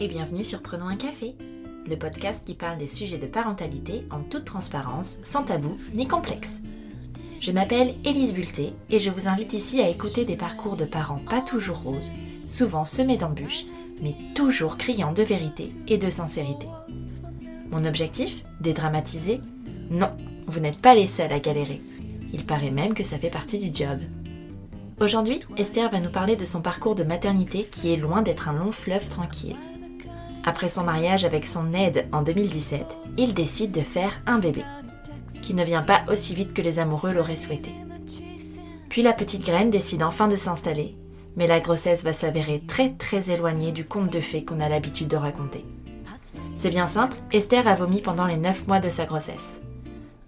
et bienvenue sur Prenons un café, le podcast qui parle des sujets de parentalité en toute transparence, sans tabou ni complexe. Je m'appelle Élise Bulté et je vous invite ici à écouter des parcours de parents pas toujours roses, souvent semés d'embûches, mais toujours criant de vérité et de sincérité. Mon objectif Dédramatiser? Non, vous n'êtes pas les seuls à galérer. Il paraît même que ça fait partie du job. Aujourd'hui, Esther va nous parler de son parcours de maternité qui est loin d'être un long fleuve tranquille. Après son mariage avec son aide en 2017, il décide de faire un bébé, qui ne vient pas aussi vite que les amoureux l'auraient souhaité. Puis la petite graine décide enfin de s'installer, mais la grossesse va s'avérer très très éloignée du conte de fées qu'on a l'habitude de raconter. C'est bien simple, Esther a vomi pendant les 9 mois de sa grossesse.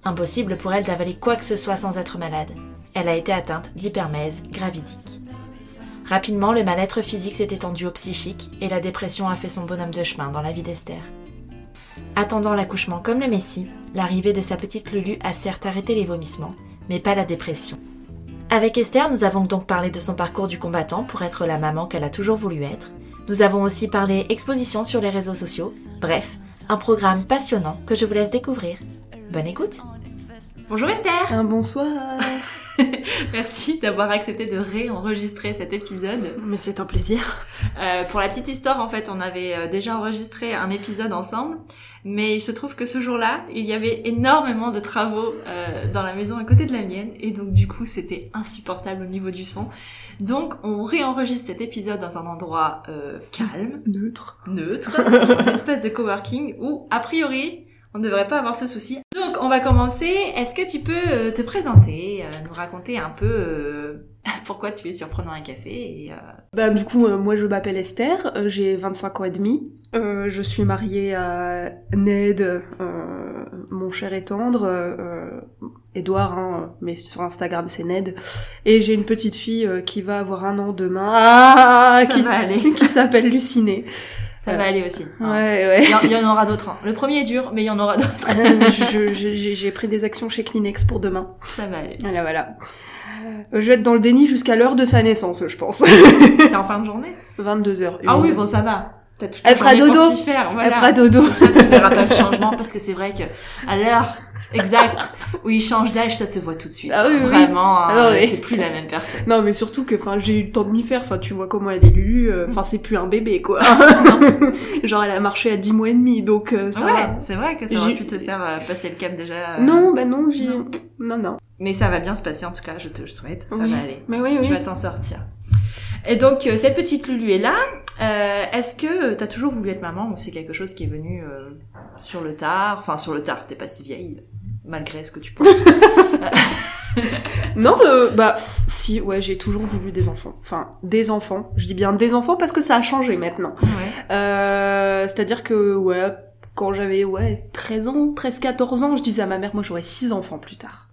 Impossible pour elle d'avaler quoi que ce soit sans être malade. Elle a été atteinte d'hypermèse gravidique. Rapidement, le mal-être physique s'est étendu au psychique et la dépression a fait son bonhomme de chemin dans la vie d'Esther. Attendant l'accouchement comme le Messie, l'arrivée de sa petite Lulu a certes arrêté les vomissements, mais pas la dépression. Avec Esther, nous avons donc parlé de son parcours du combattant pour être la maman qu'elle a toujours voulu être. Nous avons aussi parlé exposition sur les réseaux sociaux. Bref, un programme passionnant que je vous laisse découvrir. Bonne écoute Bonjour Esther Un bonsoir Merci d'avoir accepté de réenregistrer cet épisode. Mais c'est un plaisir. Euh, pour la petite histoire, en fait, on avait euh, déjà enregistré un épisode ensemble, mais il se trouve que ce jour-là, il y avait énormément de travaux euh, dans la maison à côté de la mienne, et donc du coup, c'était insupportable au niveau du son. Donc, on réenregistre cet épisode dans un endroit euh, calme, neutre, neutre, dans une espèce de coworking où, a priori, on ne devrait pas avoir ce souci. On va commencer. Est-ce que tu peux euh, te présenter, euh, nous raconter un peu euh, pourquoi tu es surprenant un café et, Bah, du coup, moi, je m'appelle Esther, j'ai 25 ans et demi. je suis mariée à Ned, mon cher et tendre, Edouard, hein, mais sur Instagram c'est Ned. Et j'ai une petite fille qui va avoir un an demain, ah, qui, qui s'appelle Lucinée. Ça va aller aussi. Hein. Ouais, ouais. Il y, en aura d'autres. Hein. Le premier est dur, mais il y en aura d'autres. J'ai pris des actions chez Kleenex pour demain. Ça va aller. Voilà, voilà. Euh, je vais être dans le déni jusqu'à l'heure de sa naissance, je pense. C'est en fin de journée? 22h. Ah oui, bon, ça va. Elle fera dodo. Elle fera dodo. Ça, tu verras pas le changement parce que c'est vrai que à l'heure exact où il change d'âge, ça se voit tout de suite. Ah oui, Vraiment, ah euh, c'est plus la même personne. Non, mais surtout que, enfin, j'ai eu le temps de m'y faire. Enfin, tu vois comment elle est Lulu. Euh, enfin, c'est plus un bébé, quoi. Genre, elle a marché à 10 mois et demi, donc euh, ça ouais, c'est vrai que ça aurait pu te faire passer le cap déjà. Non, bah non, j'ai... Non. non, Mais ça va bien se passer, en tout cas, je te le souhaite. Ça va aller. Mais oui, oui. Tu vas t'en sortir. Et donc, cette petite Lulu est là. Est-ce que t'as toujours voulu être maman ou c'est quelque chose qui est venu sur le tard? Enfin, sur le tard, t'es pas si vieille malgré ce que tu penses. non, euh, bah si, ouais, j'ai toujours voulu des enfants. Enfin, des enfants. Je dis bien des enfants parce que ça a changé maintenant. Ouais. Euh, C'est-à-dire que, ouais, quand j'avais, ouais, 13 ans, 13-14 ans, je disais à ma mère, moi j'aurais 6 enfants plus tard.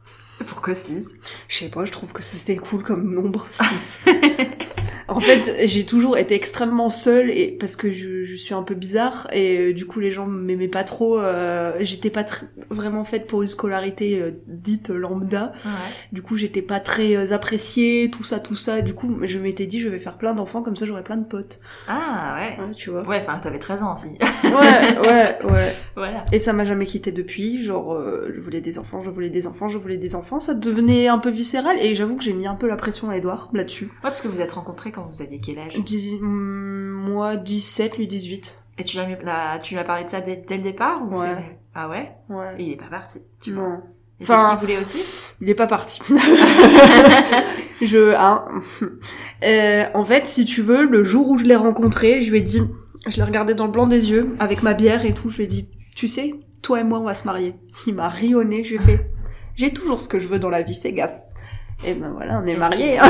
Pourquoi 6 Je sais pas, je trouve que c'était cool comme nombre, 6. en fait, j'ai toujours été extrêmement seule et parce que je, je suis un peu bizarre et euh, du coup les gens m'aimaient pas trop. Euh, j'étais pas vraiment faite pour une scolarité euh, dite lambda. Ouais. Du coup, j'étais pas très euh, appréciée, tout ça, tout ça. Du coup, je m'étais dit je vais faire plein d'enfants comme ça j'aurai plein de potes. Ah ouais. ouais tu vois. Ouais, enfin t'avais 13 ans aussi. ouais, ouais, ouais. Voilà. Et ça m'a jamais quitté depuis. Genre, je voulais des enfants, je voulais des enfants, je voulais des enfants. Ça devenait un peu viscéral et j'avoue que j'ai mis un peu la pression à Edouard là-dessus. Ouais, parce que vous êtes rencontrés quand vous aviez quel âge 10, Moi, 17, lui 18. Et tu l'as, tu lui as parlé de ça dès, dès le départ ou Ouais. Ah ouais Ouais. Et il est pas parti, tu non. vois. Et enfin, c'est ce qu'il voulait aussi Il est pas parti. je, hein. Euh, en fait, si tu veux, le jour où je l'ai rencontré, je lui ai dit, je l'ai regardé dans le blanc des yeux, avec ma bière et tout, je lui ai dit, tu sais, toi et moi, on va se marier. Il m'a rionné, je lui ai fait, j'ai toujours ce que je veux dans la vie, fais gaffe. Et ben voilà, on est mariés. Hein.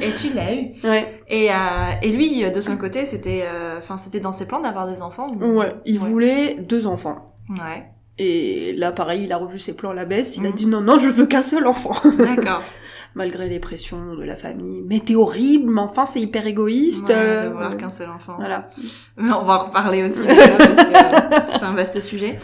et tu l'as eu. Ouais. Et, euh, et lui, de son côté, c'était, enfin, c'était dans ses plans d'avoir des enfants. Ou... Ouais. Il ouais. voulait deux enfants. Ouais. Et là, pareil, il a revu ses plans à la baisse. Il mmh. a dit non, non, je veux qu'un seul enfant. D'accord. Malgré les pressions de la famille. Mais t'es horrible, mais enfin, c'est hyper égoïste. Ouais, euh... d'avoir qu'un seul enfant. Voilà. Mais on va en reparler aussi, parce que c'est un vaste sujet.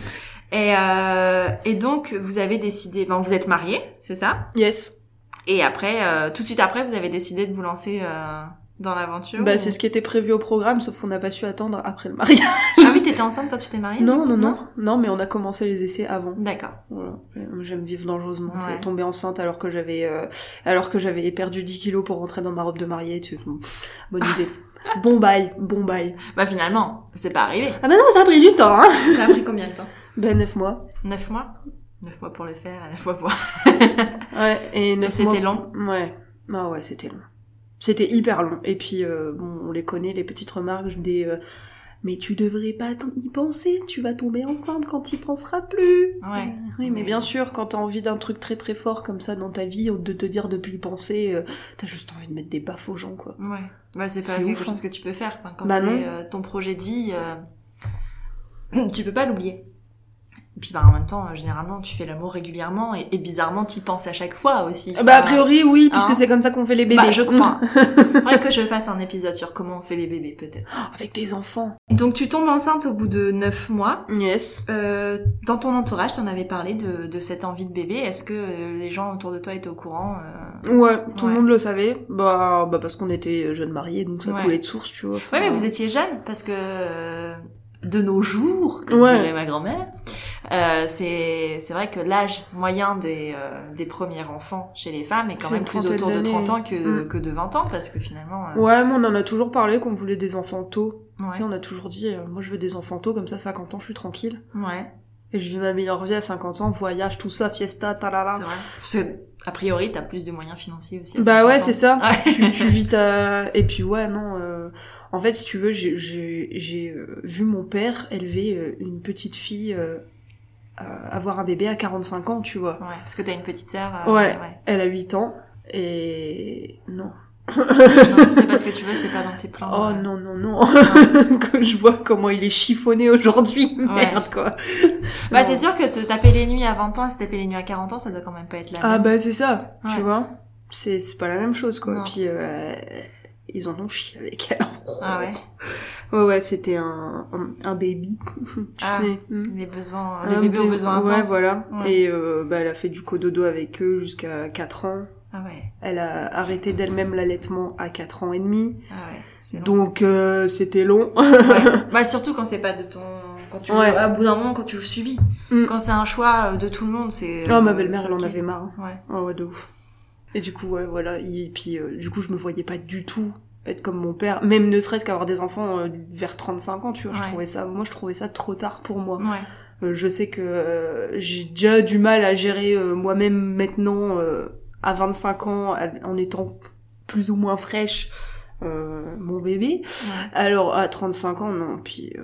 Et, euh, et donc, vous avez décidé, ben, vous êtes mariés, c'est ça? Yes. Et après, euh, tout de suite après, vous avez décidé de vous lancer euh, dans l'aventure Bah, ou- c'est ce qui était prévu au programme, sauf qu'on n'a pas su attendre après le mariage. Ah oui, t'étais enceinte quand tu t'es mariée non, non, non, non, mais on a commencé les essais avant. D'accord. Voilà. J'aime vivre dangereusement. Ouais. C'est tomber enceinte alors que j'avais, euh, alors que j'avais perdu 10 kilos pour rentrer dans ma robe de mariée. Tu... Bonne idée. bon bail, bon bail. Bah finalement, c'est pas arrivé. Ah bah non, ça a pris du temps, hein. Ça a pris combien de temps? Ben 9 mois. 9 mois? 9 mois pour le faire et 9 mois pour... Ouais, et 9 c'était mois. long Ouais. Ah ouais, c'était long. C'était hyper long. Et puis, euh, bon, on les connaît, les petites remarques des... euh, mais tu devrais pas y penser, tu vas tomber enceinte quand t'y penseras plus. Ouais. Euh, Oui, mais Ouais. bien sûr, quand t'as envie d'un truc très très fort comme ça dans ta vie, de te dire depuis le penser, euh, t'as juste envie de mettre des baffes aux gens, quoi. Ouais. Bah c'est pas quelque chose hein. que tu peux faire. quoi. Quand Bah c'est ton projet de vie, tu peux pas l'oublier. Et puis bah en même temps, euh, généralement, tu fais l'amour régulièrement et, et bizarrement, tu penses à chaque fois aussi. Bah, a priori, oui, puisque hein. c'est comme ça qu'on fait les bébés. Bah, je crois. Faudrait que je fasse un épisode sur comment on fait les bébés, peut-être. Avec des enfants. Donc tu tombes enceinte au bout de 9 mois. Yes. Euh, dans ton entourage, t'en avais parlé de, de cette envie de bébé. Est-ce que euh, les gens autour de toi étaient au courant euh? Ouais, tout Ouais. le monde le savait. Bah, bah parce qu'on était jeunes mariés, donc ça Ouais. coulait de source, tu vois. Ouais, mais vous étiez jeune parce que euh, de nos jours, comme Ouais. dirait ma grand-mère, euh, c'est c'est vrai que l'âge moyen des des, des premiers enfants chez les femmes est quand C'est même plus autour de d'années. 30 ans que, Mm. que de 20 ans, parce que finalement... euh, Ouais, mais on en a toujours parlé qu'on voulait des enfants tôt. ouais, Tu sais, on a toujours dit, euh, moi je veux des enfants tôt, comme ça 50 ans je suis tranquille. ouais, Et je vis ma meilleure vie à 50 ans, voyage, tout ça, fiesta, c'est talala. vrai. Parce que, a priori, t'as plus de moyens financiers aussi. à Bah 50 ouais, c'est ça. Ouais. tu, tu vis ta... Et puis ouais, non... euh, En fait, si tu veux, j'ai- euh, vu mon père élever euh, une petite fille... avoir un bébé à 45 ans, tu vois. Ouais, parce que t'as une petite sœur. euh, Ouais. Elle a 8 ans. Et... Non. Non, c'est pas ce que tu veux, c'est pas dans tes plans. Oh euh. non, non, non. que je vois comment il est chiffonné aujourd'hui. Merde, quoi. Bah c'est sûr que te taper les nuits à 20 ans et se taper les nuits à 40 ans, ça doit quand même pas être la Ah même. bah c'est ça, tu vois. C'est c'est pas la même chose, quoi. Non. Et puis, euh, ils en ont chié avec elle. Ah ouais Ouais, ouais, c'était un, un, un baby, tu Ah. sais. Les besoins, Un les bébés aux besoins intenses. Ouais, voilà. Ouais. Et euh, bah, elle a fait du cododo avec eux jusqu'à 4 ans. Ah ouais, Elle a arrêté d'elle-même l'allaitement à 4 ans et demi. ah ouais, long. Donc, euh, c'était long. Ouais. Bah surtout quand c'est pas de ton... Quand tu... Ouais. À bout d'un moment, quand tu le subis. Mm. Quand c'est un choix euh, de tout le monde, c'est... Oh, ma euh, belle-mère, elle en avait marre. Ouais. Ah ouais, de ouf. Et du coup, ouais, voilà. Et puis, euh, du coup, je me voyais pas du tout être comme mon père. Même ne serait-ce qu'avoir des enfants euh, vers 35 ans, tu vois. Je trouvais ça, moi, je trouvais ça trop tard pour moi. Ouais. Euh, je sais que euh, j'ai déjà du mal à gérer euh, moi-même maintenant, à 25 ans, en étant plus ou moins fraîche, mon bébé. ouais. Alors, à 35 ans, non. Puis,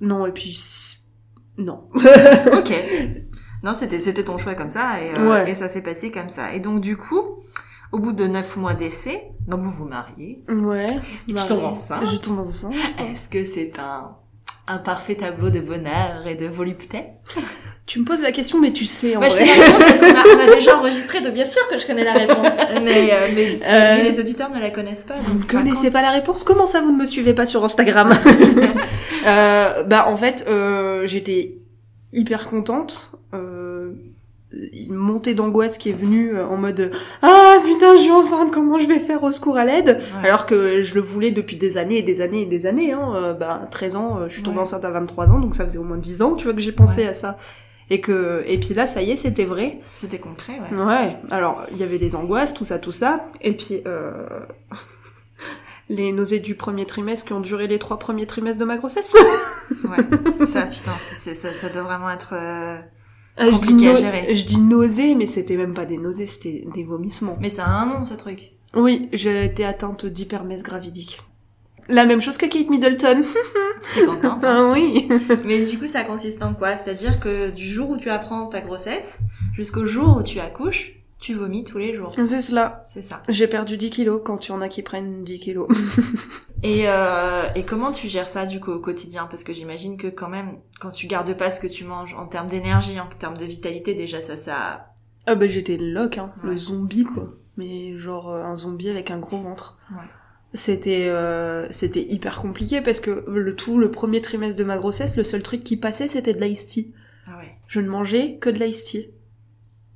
non, et puis, non. ok. Non, c'était c'était ton choix comme ça et ça s'est passé comme ça. Et donc du coup, au bout de neuf mois d'essai, donc vous vous mariez. ouais. Tu tombes ouais. enceinte Je tombe enceinte. Est-ce que c'est un un parfait tableau de bonheur et de volupté? Tu me poses la question, mais tu sais, en Bah, je sais la réponse parce qu'on a, on a déjà enregistré, donc bien sûr que je connais la réponse. Mais, euh, mais, Euh, mais les auditeurs ne la connaissent pas. Vous ne connaissez pas la réponse Comment ça, vous ne me suivez pas sur Instagram? Euh, Bah, en fait, euh, j'étais hyper contente. Euh, une montée d'angoisse qui est venue euh, en mode ah putain je suis enceinte comment je vais faire au secours à l'aide? Ouais. alors que je le voulais depuis des années et des années et des années hein. Euh, bah 13 ans euh, je suis tombée Ouais. enceinte à 23 ans donc ça faisait au moins 10 ans tu vois que j'ai pensé à ça et que et puis là ça y est c'était vrai C'était concret, ouais. Ouais, alors il y avait les angoisses, tout ça, tout ça, et puis euh... les nausées du premier trimestre qui ont duré les trois premiers trimestres de ma grossesse. Ouais. Ça, putain, ça, ça doit vraiment être... euh, Euh, je, dis Compliqué à nau- gérer. je dis nausées, mais c'était même pas des nausées, c'était des vomissements. Mais ça a un nom, ce truc. Oui, j'ai été atteinte d'hypermèse gravidique. La même chose que Kate Middleton. T'es contente. hein. ah oui. Mais du coup, ça consiste en quoi? C'est-à-dire que du jour où tu apprends ta grossesse jusqu'au jour où tu accouches, tu vomis tous les jours. C'est cela. C'est ça. J'ai perdu 10 kilos quand y en a qui prennent 10 kilos. Et, euh, et comment tu gères ça du coup au quotidien? Parce que j'imagine que quand même, quand tu gardes pas ce que tu manges en termes d'énergie, en termes de vitalité, déjà ça, ça... ah bah j'étais loc, hein. Le zombie, quoi. Mais genre euh, un zombie avec un gros ventre. Ouais. C'était euh, c'était hyper compliqué parce que le tout le premier trimestre de ma grossesse, le seul truc qui passait c'était de l'ice tea. Ah ouais. Je ne mangeais que de l'ice tea.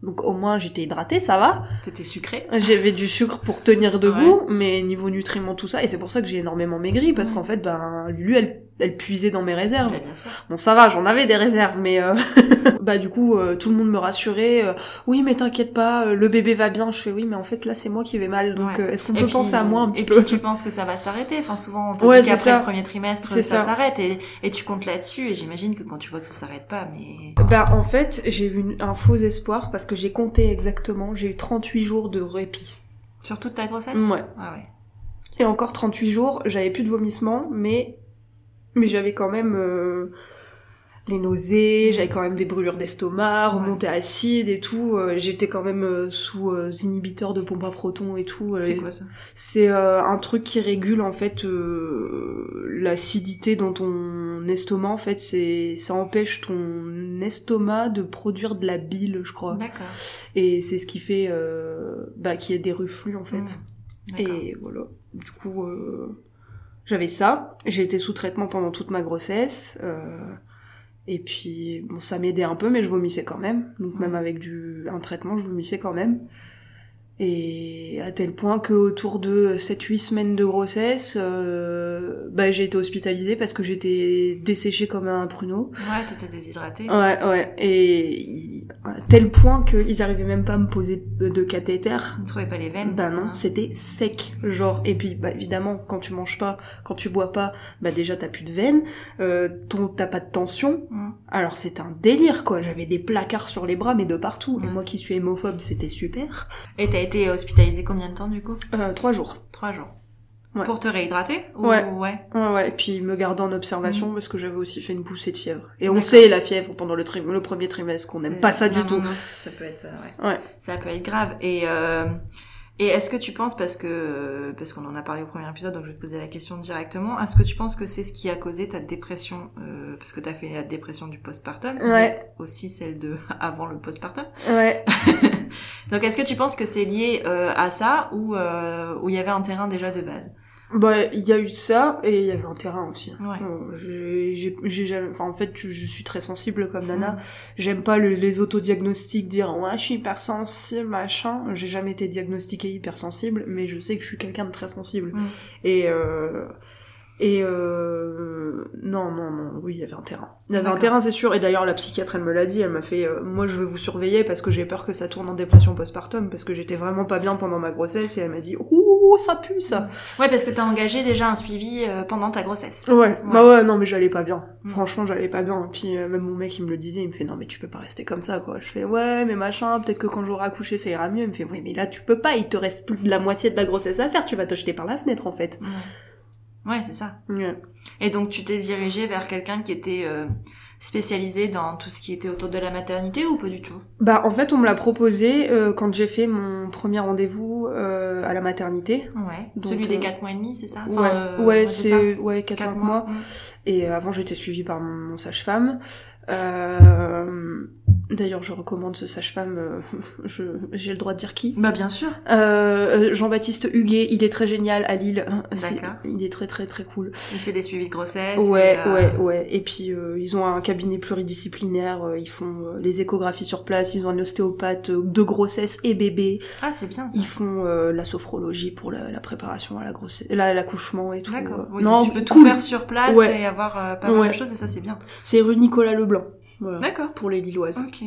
Donc au moins j'étais hydratée, ça va. T'étais sucré. J'avais du sucre pour tenir debout, mais niveau nutriments tout ça, et c'est pour ça que j'ai énormément maigri parce qu'en fait ben Lulu elle elle puisait dans mes réserves. Ouais, bien sûr. Bon ça va, j'en avais des réserves, mais euh, bah du coup euh, tout le monde me rassurait. euh, oui mais t'inquiète pas, euh, le bébé va bien. Je fais oui mais en fait là c'est moi qui vais mal, donc Ouais. euh, est-ce qu'on Et peut puis- penser à moi un petit et peu puis tu penses que ça va s'arrêter. Enfin, souvent, on te Ouais, dit qu'après le premier trimestre, ça, ça. s'arrête et, et tu comptes là-dessus. Et j'imagine que quand tu vois que ça s'arrête pas, mais... Bah en fait j'ai eu un faux espoir parce que j'ai compté exactement, j'ai eu 38 jours de répit. Sur toute ta grossesse? Ouais. Ah ouais. Et encore 38 jours, j'avais plus de vomissements, mais mais j'avais quand même euh, les nausées, j'avais quand même des brûlures d'estomac, Ouais. remontée acide et tout. euh, J'étais quand même euh, sous euh, inhibiteur de pompe à protons et tout. C'est quoi ça? C'est euh, un truc qui régule en fait l'acidité dans ton estomac. En fait, c'est ça empêche ton estomac de produire de la bile, je crois. D'accord. Et c'est ce qui fait bah, qu'il y ait des reflux en fait. Mm. D'accord. Et voilà. Du coup, euh, j'avais ça. J'ai été sous traitement pendant toute ma grossesse. euh, et puis, bon, ça m'aidait un peu, mais je vomissais quand même. Donc, même avec du, un traitement, je vomissais quand même. Et à tel point que autour de 7-8 semaines de grossesse, euh, bah, j'ai été hospitalisée parce que j'étais desséchée comme un pruneau. Ouais, t'étais déshydratée. Ouais, ouais. Et à tel point qu'ils arrivaient même pas à me poser de, cathéter. Ne trouvais pas les veines Bah non, hein. c'était sec, genre. Et puis, bah évidemment, quand tu manges pas, quand tu bois pas, bah déjà t'as plus de veines, euh, t'as pas de tension. Mm. Alors c'était un délire, quoi. J'avais des placards sur les bras, mais de partout. Et Ouais. moi qui suis hémophobe, c'était super. Et été hospitalisée combien de temps du coup Euh, trois jours. Trois jours. Ouais. Pour te réhydrater ou... Ouais. ouais. Ouais, ouais. Et puis me garder en observation parce que j'avais aussi fait une poussée de fièvre. Et on sait la fièvre pendant le, tri- le premier trimestre qu'on n'aime pas ça du non, tout. non, non. Ça peut être, euh, ouais. Ouais. Ça peut être grave. Et euh, et est-ce que tu penses parce que parce qu'on en a parlé au premier épisode, donc je vais te poser la question directement. Est-ce que tu penses que c'est ce qui a causé ta dépression euh, parce que t'as fait la dépression du postpartum, Ouais. mais aussi celle de avant le postpartum? Ouais. donc est-ce que tu penses que c'est lié euh, à ça ou euh, où il y avait un terrain déjà de base? Bah, il y a eu ça et il y avait un terrain aussi. Ouais. Euh, j'ai- j'ai j'ai jamais, enfin, en fait, je, je suis très sensible comme Nana. Mm. J'aime pas le- les autodiagnostics, dire ouais, je suis hypersensible, machin. J'ai jamais été diagnostiquée hypersensible, mais je sais que je suis quelqu'un de très sensible. Mm. Et euh, et euh, non, non, non, oui, il y avait un terrain. Il y avait un terrain, c'est sûr. Et d'ailleurs, la psychiatre, elle me l'a dit. Elle m'a fait, euh, moi, je veux vous surveiller parce que j'ai peur que ça tourne en dépression postpartum parce que j'étais vraiment pas bien pendant ma grossesse. Et elle m'a dit, ouh, ça pue ça. Ouais, parce que t'as engagé déjà un suivi euh, pendant ta grossesse. Ouais, bah ouais, non, mais j'allais pas bien. Mm. Franchement, j'allais pas bien. Et puis, même mon mec, il me le disait, il me fait, non, mais tu peux pas rester comme ça, quoi. Je fais, ouais, mais machin, peut-être que quand j'aurai accouché, ça ira mieux. Il me fait, oui, mais là, tu peux pas, il te reste plus de la moitié de la grossesse à faire, tu vas te jeter par la fenêtre, en fait. Ouais, ouais c'est ça. Ouais. Et donc tu t'es dirigé vers quelqu'un qui était euh, spécialisé dans tout ce qui était autour de la maternité ou pas du tout? Bah, en fait, on me l'a proposé euh, quand j'ai fait mon premier rendez-vous euh, à la maternité. Ouais. Donc, Celui des euh, 4 mois et demi, c'est ça? Ouais, euh, ouais, ça c'est, ouais, 4-5 Quatre mois. mm. Et avant, j'étais suivie par mon, mon sage-femme. Euh, D'ailleurs, je recommande ce sage-femme, euh, je, j'ai le droit de dire qui Bah bien sûr. Euh, Jean-Baptiste Huguet, il est très génial à Lille. C'est- D'accord. Il est très très très cool. Il fait des suivis de grossesse. Ouais, et, euh, ouais, ouais. Et puis euh, ils ont un cabinet pluridisciplinaire. euh, ils font euh, les échographies sur place. Ils ont un ostéopathe euh, de grossesse et bébé. Ah c'est bien ça. Ils font euh, la sophrologie pour la, la préparation à la grossesse, la- l'accouchement et tout. D'accord. euh. Oui, non, tu peux tout faire sur place Ouais. et avoir euh, pas mal Ouais. de choses et ça c'est bien. C'est rue Nicolas Leblanc. Voilà. D'accord. Pour les Lilloises. Ok.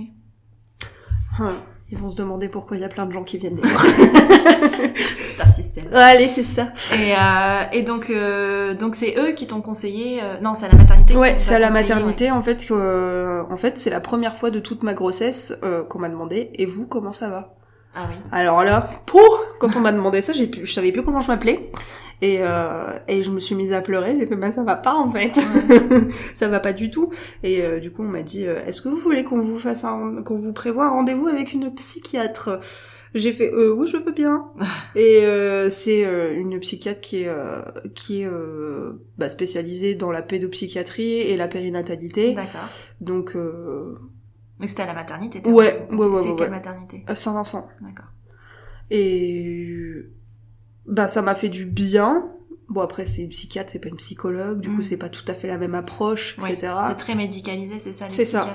Ouais. Ils vont se demander pourquoi il y a plein de gens qui viennent les voir. C'est un système. Allez, c'est ça. Et, euh, et donc euh, donc c'est eux qui t'ont conseillé. euh, Non, c'est à la maternité. Ouais, c'est à la maternité en fait. euh, en fait, c'est la première fois de toute ma grossesse euh, qu'on m'a demandé. Et vous, comment ça va? Ah oui. Alors là, pour quand on m'a demandé ça, j'ai pu, je savais plus comment je m'appelais. Et, euh, et je me suis mise à pleurer. J'ai fait, bah, ça va pas en fait. ça va pas du tout. Et euh, du coup, on m'a dit, euh, est-ce que vous voulez qu'on vous fasse un, qu'on vous prévoit un rendez-vous avec une psychiatre? J'ai fait, euh, oui, je veux bien. et euh, c'est euh, une psychiatre qui est, euh, qui est euh, bah, spécialisée dans la pédopsychiatrie et la périnatalité. D'accord. Donc, Donc c'était à la maternité. t'as Ouais, ouais, ouais, C'est ouais, quelle ouais. maternité? Saint-Vincent. D'accord. Et bah ça m'a fait du bien. Bon après c'est une psychiatre, c'est pas une psychologue, du Mm. coup c'est pas tout à fait la même approche, etc. C'est très médicalisé, c'est ça les C'est ça. ouais.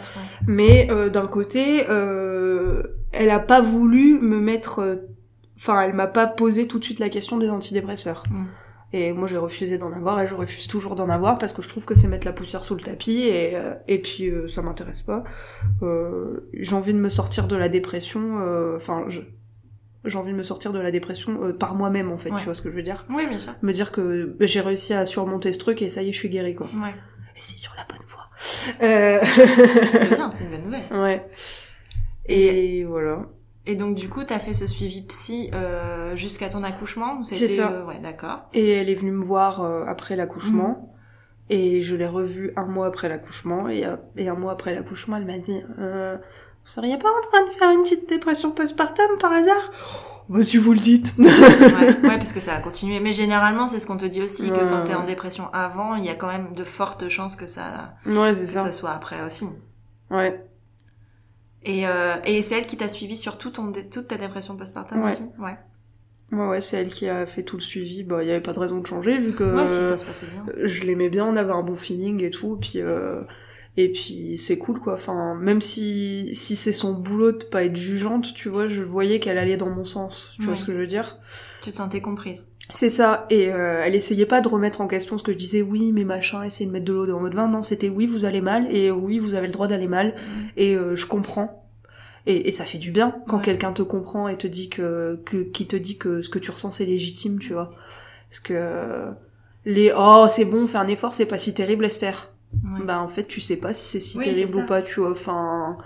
Mais euh, d'un côté, euh, elle a pas voulu me mettre, euh, enfin, elle m'a pas posé tout de suite la question des antidépresseurs. Mm. Et moi, j'ai refusé d'en avoir et je refuse toujours d'en avoir parce que je trouve que c'est mettre la poussière sous le tapis et, euh, et puis euh, ça m'intéresse pas. Euh, j'ai envie de me sortir de la dépression, euh, enfin, je- j'ai envie de me sortir de la dépression euh, par moi-même en fait, Ouais. tu vois ce que je veux dire? Oui, bien sûr. Me dire que bah, j'ai réussi à surmonter ce truc et ça y est, je suis guérie quoi. Ouais. Et c'est sur la bonne voie. Euh... C'est bien, c'est une bonne nouvelle. ouais. Et voilà. Et donc, du coup, t'as fait ce suivi psy euh, jusqu'à ton accouchement C'est ça. euh, ouais, d'accord. Et elle est venue me voir euh, après l'accouchement. Et je l'ai revue un mois après l'accouchement. Et, euh, et un mois après l'accouchement, elle m'a dit euh, Vous seriez pas en train de faire une petite dépression postpartum par hasard? Bah, si vous le dites. ouais, ouais, parce que ça a continué. Mais généralement, c'est ce qu'on te dit aussi, que quand t'es en dépression avant, il y a quand même de fortes chances que ça, ouais, que c'est ça ça. soit après aussi. Ouais. Et, euh, et c'est elle qui t'a suivi sur tout ton, toute ta dépression postpartum Ouais. aussi? Ouais. Ouais, ouais, c'est elle qui a fait tout le suivi. Bah, il y avait pas de raison de changer vu que ouais, si ça se passait bien. je l'aimais bien, on avait un bon feeling et tout. Puis, euh, et puis c'est cool quoi. Enfin, même si, si c'est son boulot de pas être jugeante, tu vois, je voyais qu'elle allait dans mon sens. Tu vois ce que je veux dire? Tu te sentais comprise. C'est ça, et euh, elle essayait pas de remettre en question ce que je disais, oui, mais machin, essayez de mettre de l'eau dans votre vin. Non, c'était oui, vous allez mal, et oui, vous avez le droit d'aller mal, et euh, je comprends. Et, et ça fait du bien quand Ouais. quelqu'un te comprend et te dit que, que qui te dit que ce que tu ressens c'est légitime, tu vois. Parce que euh, les oh c'est bon, fais un effort, c'est pas si terrible, Esther. Ouais. Bah en fait tu sais pas si c'est si Oui, terrible ou pas, tu vois. Enfin,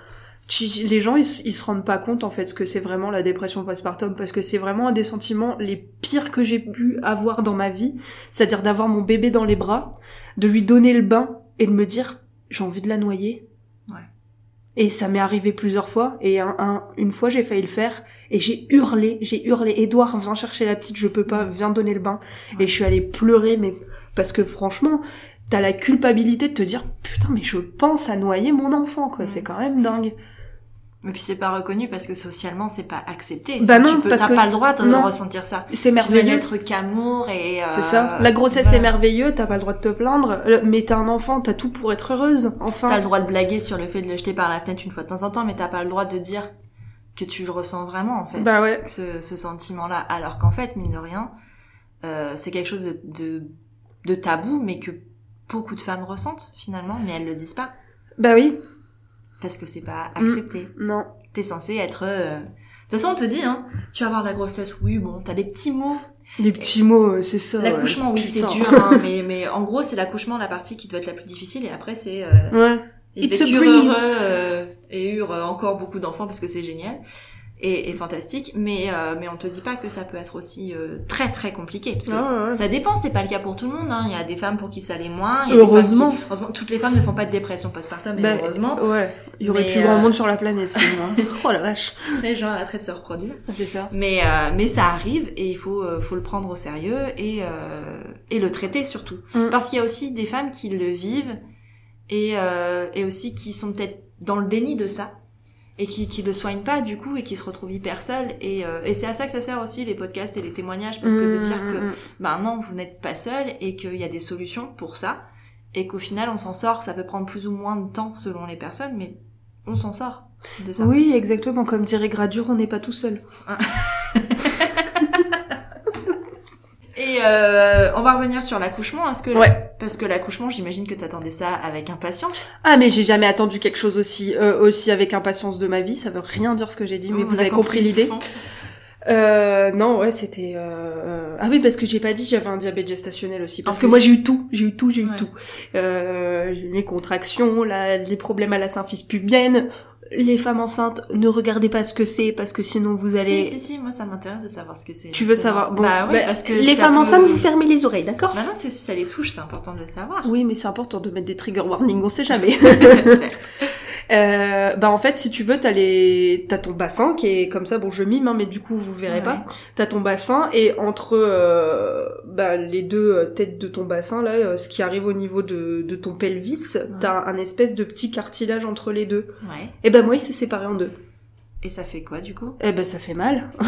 tu- les gens ils, ils se rendent pas compte en fait ce que c'est vraiment la dépression postpartum parce que c'est vraiment un des sentiments les pires que j'ai pu avoir dans ma vie, c'est-à-dire d'avoir mon bébé dans les bras, de lui donner le bain et de me dire j'ai envie de la noyer. Ouais. Et ça m'est arrivé plusieurs fois et un, un- une fois j'ai failli le faire et j'ai hurlé, j'ai hurlé Edouard viens chercher la petite, je peux pas, viens donner le bain Ouais. et je suis allée pleurer mais parce que franchement t'as la culpabilité de te dire putain mais je pense à noyer mon enfant quoi c'est quand même dingue Mais puis c'est pas reconnu parce que socialement c'est pas accepté. Bah non, tu peux, parce t'as que- pas le droit de non. ressentir ça. c'est Tu veux merveilleux qu'amour et. euh, c'est ça la grossesse voilà. est merveilleux t'as pas le droit de te plaindre euh, mais t'as un enfant t'as tout pour être heureuse enfin T'as le droit de blaguer sur le fait de le jeter par la fenêtre une fois de temps en temps, mais t'as pas le droit de dire que tu le ressens vraiment en fait. bah ouais Ce, ce sentiment-là, alors qu'en fait, mine de rien, euh, c'est quelque chose de, de, de tabou, mais que beaucoup de femmes ressentent finalement, mais elles le disent pas bah oui parce que c'est pas Mm. accepté. non T'es censé être. euh, De toute façon, on te dit, hein, tu vas avoir la grossesse, oui, bon, t'as des petits mots. les petits mots euh, c'est ça ouais. L'accouchement, oui, c'est dur, hein, mais, mais en gros, c'est l'accouchement la partie qui doit être la plus difficile, et après, c'est. Euh, ouais ils vécurent heureux euh, et eurent encore beaucoup d'enfants parce que c'est génial et, et fantastique, mais, euh, mais on te dit pas que ça peut être aussi euh, très très compliqué. Parce que Ah ouais, ça dépend, c'est pas le cas pour tout le monde. Hein. Il y a des femmes pour qui ça l'est moins. il y a des femmes Heureusement. qui- heureusement, toutes les femmes ne font pas de dépression postpartum, mais Bah, heureusement, ouais il y aurait plus grand euh, monde sur la planète sinon hein. oh la vache les gens arrêteraient de se reproduire. c'est ça Mais euh, mais ça arrive et il faut euh, faut le prendre au sérieux et euh, et le traiter surtout Mm. parce qu'il y a aussi des femmes qui le vivent et euh, et aussi qui sont peut-être dans le déni de ça et qui qui le soignent pas du coup et qui se retrouvent hyper seules et euh, et c'est à ça que ça sert aussi les podcasts et les témoignages parce que de dire que Mm, mm, ben non vous n'êtes pas seul et qu'il y a des solutions pour ça. Et qu'au final on s'en sort. Ça peut prendre plus ou moins de temps selon les personnes mais on s'en sort de ça. Oui exactement. Comme dirait Gradure on n'est pas tout seul Et euh, on va revenir sur l'accouchement. Est-ce que Ouais. parce que l'accouchement, j'imagine que t'attendais ça avec impatience. Ah mais j'ai jamais attendu quelque chose aussi euh, aussi avec impatience de ma vie, ça veut rien dire ce que j'ai dit, mais vous avez compris l'idée. Euh, non, ouais, c'était euh... ah oui parce que j'ai pas dit j'avais un diabète gestationnel aussi parce En que plus. moi j'ai eu tout, j'ai eu tout, j'ai eu Ouais. tout. Euh, les contractions, la, les problèmes à la symphyse pubienne, les femmes enceintes, ne regardez pas ce que c'est parce que sinon vous allez Si si si, moi ça m'intéresse de savoir ce que c'est. Tu veux savoir Bon, Bah oui, bah, parce que les femmes peut- enceintes vous fermez les oreilles, d'accord? Bah non, si ça les touche, c'est important de le savoir. Oui, mais c'est important de mettre des trigger warnings, on sait jamais. Euh, bah en fait, si tu veux, t'as les, t'as ton bassin qui est comme ça. Bon, je mime, hein, mais du coup, vous verrez Ouais. pas. T'as ton bassin et entre euh, bah, les deux euh, têtes de ton bassin là, euh, ce qui arrive au niveau de, de ton pelvis, t'as un espèce de petit cartilage entre les deux. Ouais. Et ben moi, il se séparait en deux. Et ça fait quoi du coup? Eh ben ça fait mal. Oui,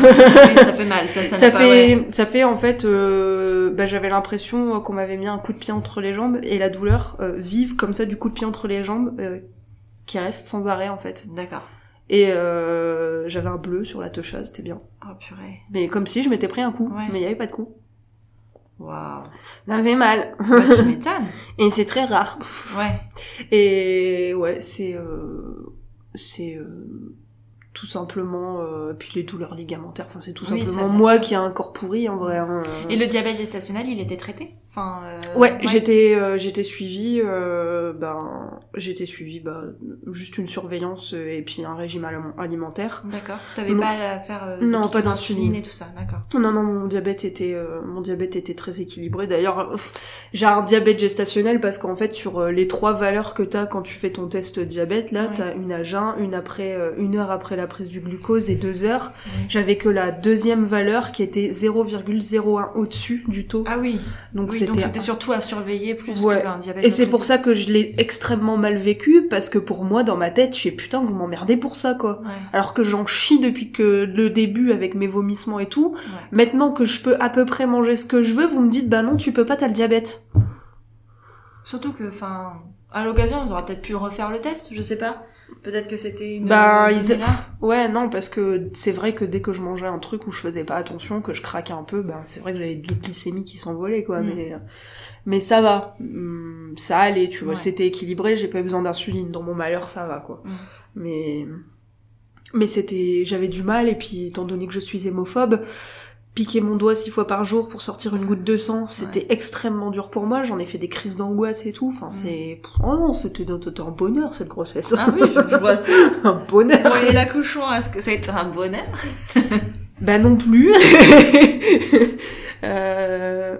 Ça fait mal. Ça, ça, Ça, pas- fait, ouais. ça fait en fait, euh, bah, j'avais l'impression qu'on m'avait mis un coup de pied entre les jambes et la douleur euh, vive comme ça du coup de pied entre les jambes euh, qui reste sans arrêt en fait. D'accord. Et euh, j'avais un bleu sur la techa, c'était bien. Oh purée. Mais comme si je m'étais pris un coup, Ouais. mais il y avait pas de coup. Waouh. Ça avait mal. Bah, tu m'étonnes. Et c'est très rare. Ouais. Et ouais, c'est euh, c'est euh, tout simplement euh, puis les douleurs ligamentaires. Enfin, c'est tout Oui, simplement moi qui ai un corps pourri en vrai. hein. Et le diabète gestationnel, il était traité? Enfin. euh, Ouais, j'étais euh, j'étais suivie euh, ben j'étais suivie bah juste une surveillance et puis un régime alim- alimentaire. D'accord. T'avais pas à faire euh, Non, pas d'insuline. et tout ça. D'accord. Non non mon diabète était euh, mon diabète était très équilibré. D'ailleurs j'ai un diabète gestationnel parce qu'en fait sur les trois valeurs que t'as quand tu fais ton test diabète là Ouais. t'as une à jeun, une après une heure après la prise du glucose et deux heures. J'avais que la deuxième valeur qui était 0,01 au-dessus du taux. Ah oui. Donc oui, donc c'était c'était surtout à surveiller plus Ouais. qu'un diabète. Et c'est pour ça que je l'ai extrêmement mal vécu, parce que pour moi, dans ma tête, je sais putain, vous m'emmerdez pour ça, quoi. Ouais. Alors que j'en chie depuis que le début avec mes vomissements et tout. ouais. Maintenant que je peux à peu près manger ce que je veux, vous me dites, bah non, tu peux pas, t'as le diabète. Surtout que, enfin, à l'occasion, on aurait peut-être pu refaire le test, je sais pas. Peut-être que c'était une. Bah, une ils-. Ouais, non, parce que c'est vrai que dès que je mangeais un truc où je faisais pas attention, que je craquais un peu, ben c'est vrai que j'avais de glycémie qui s'envolait, quoi. Mm. Mais mais ça va, Hum, ça allait, tu vois. Ouais. C'était équilibré, j'ai pas eu besoin d'insuline. Dans mon malheur, ça va, quoi. Mm. Mais mais c'était, j'avais du mal et puis étant donné que je suis hémophobe. Piquer mon doigt six fois par jour pour sortir une goutte de sang, c'était extrêmement dur pour moi. J'en ai fait des crises d'angoisse et tout. Enfin, Mm. c'est... Oh non, c'était un bonheur, cette grossesse. Ah oui, je, vois ça. un bonheur Bon, et l'accouchement, est-ce que ça a été un bonheur? Bah non plus. Euh,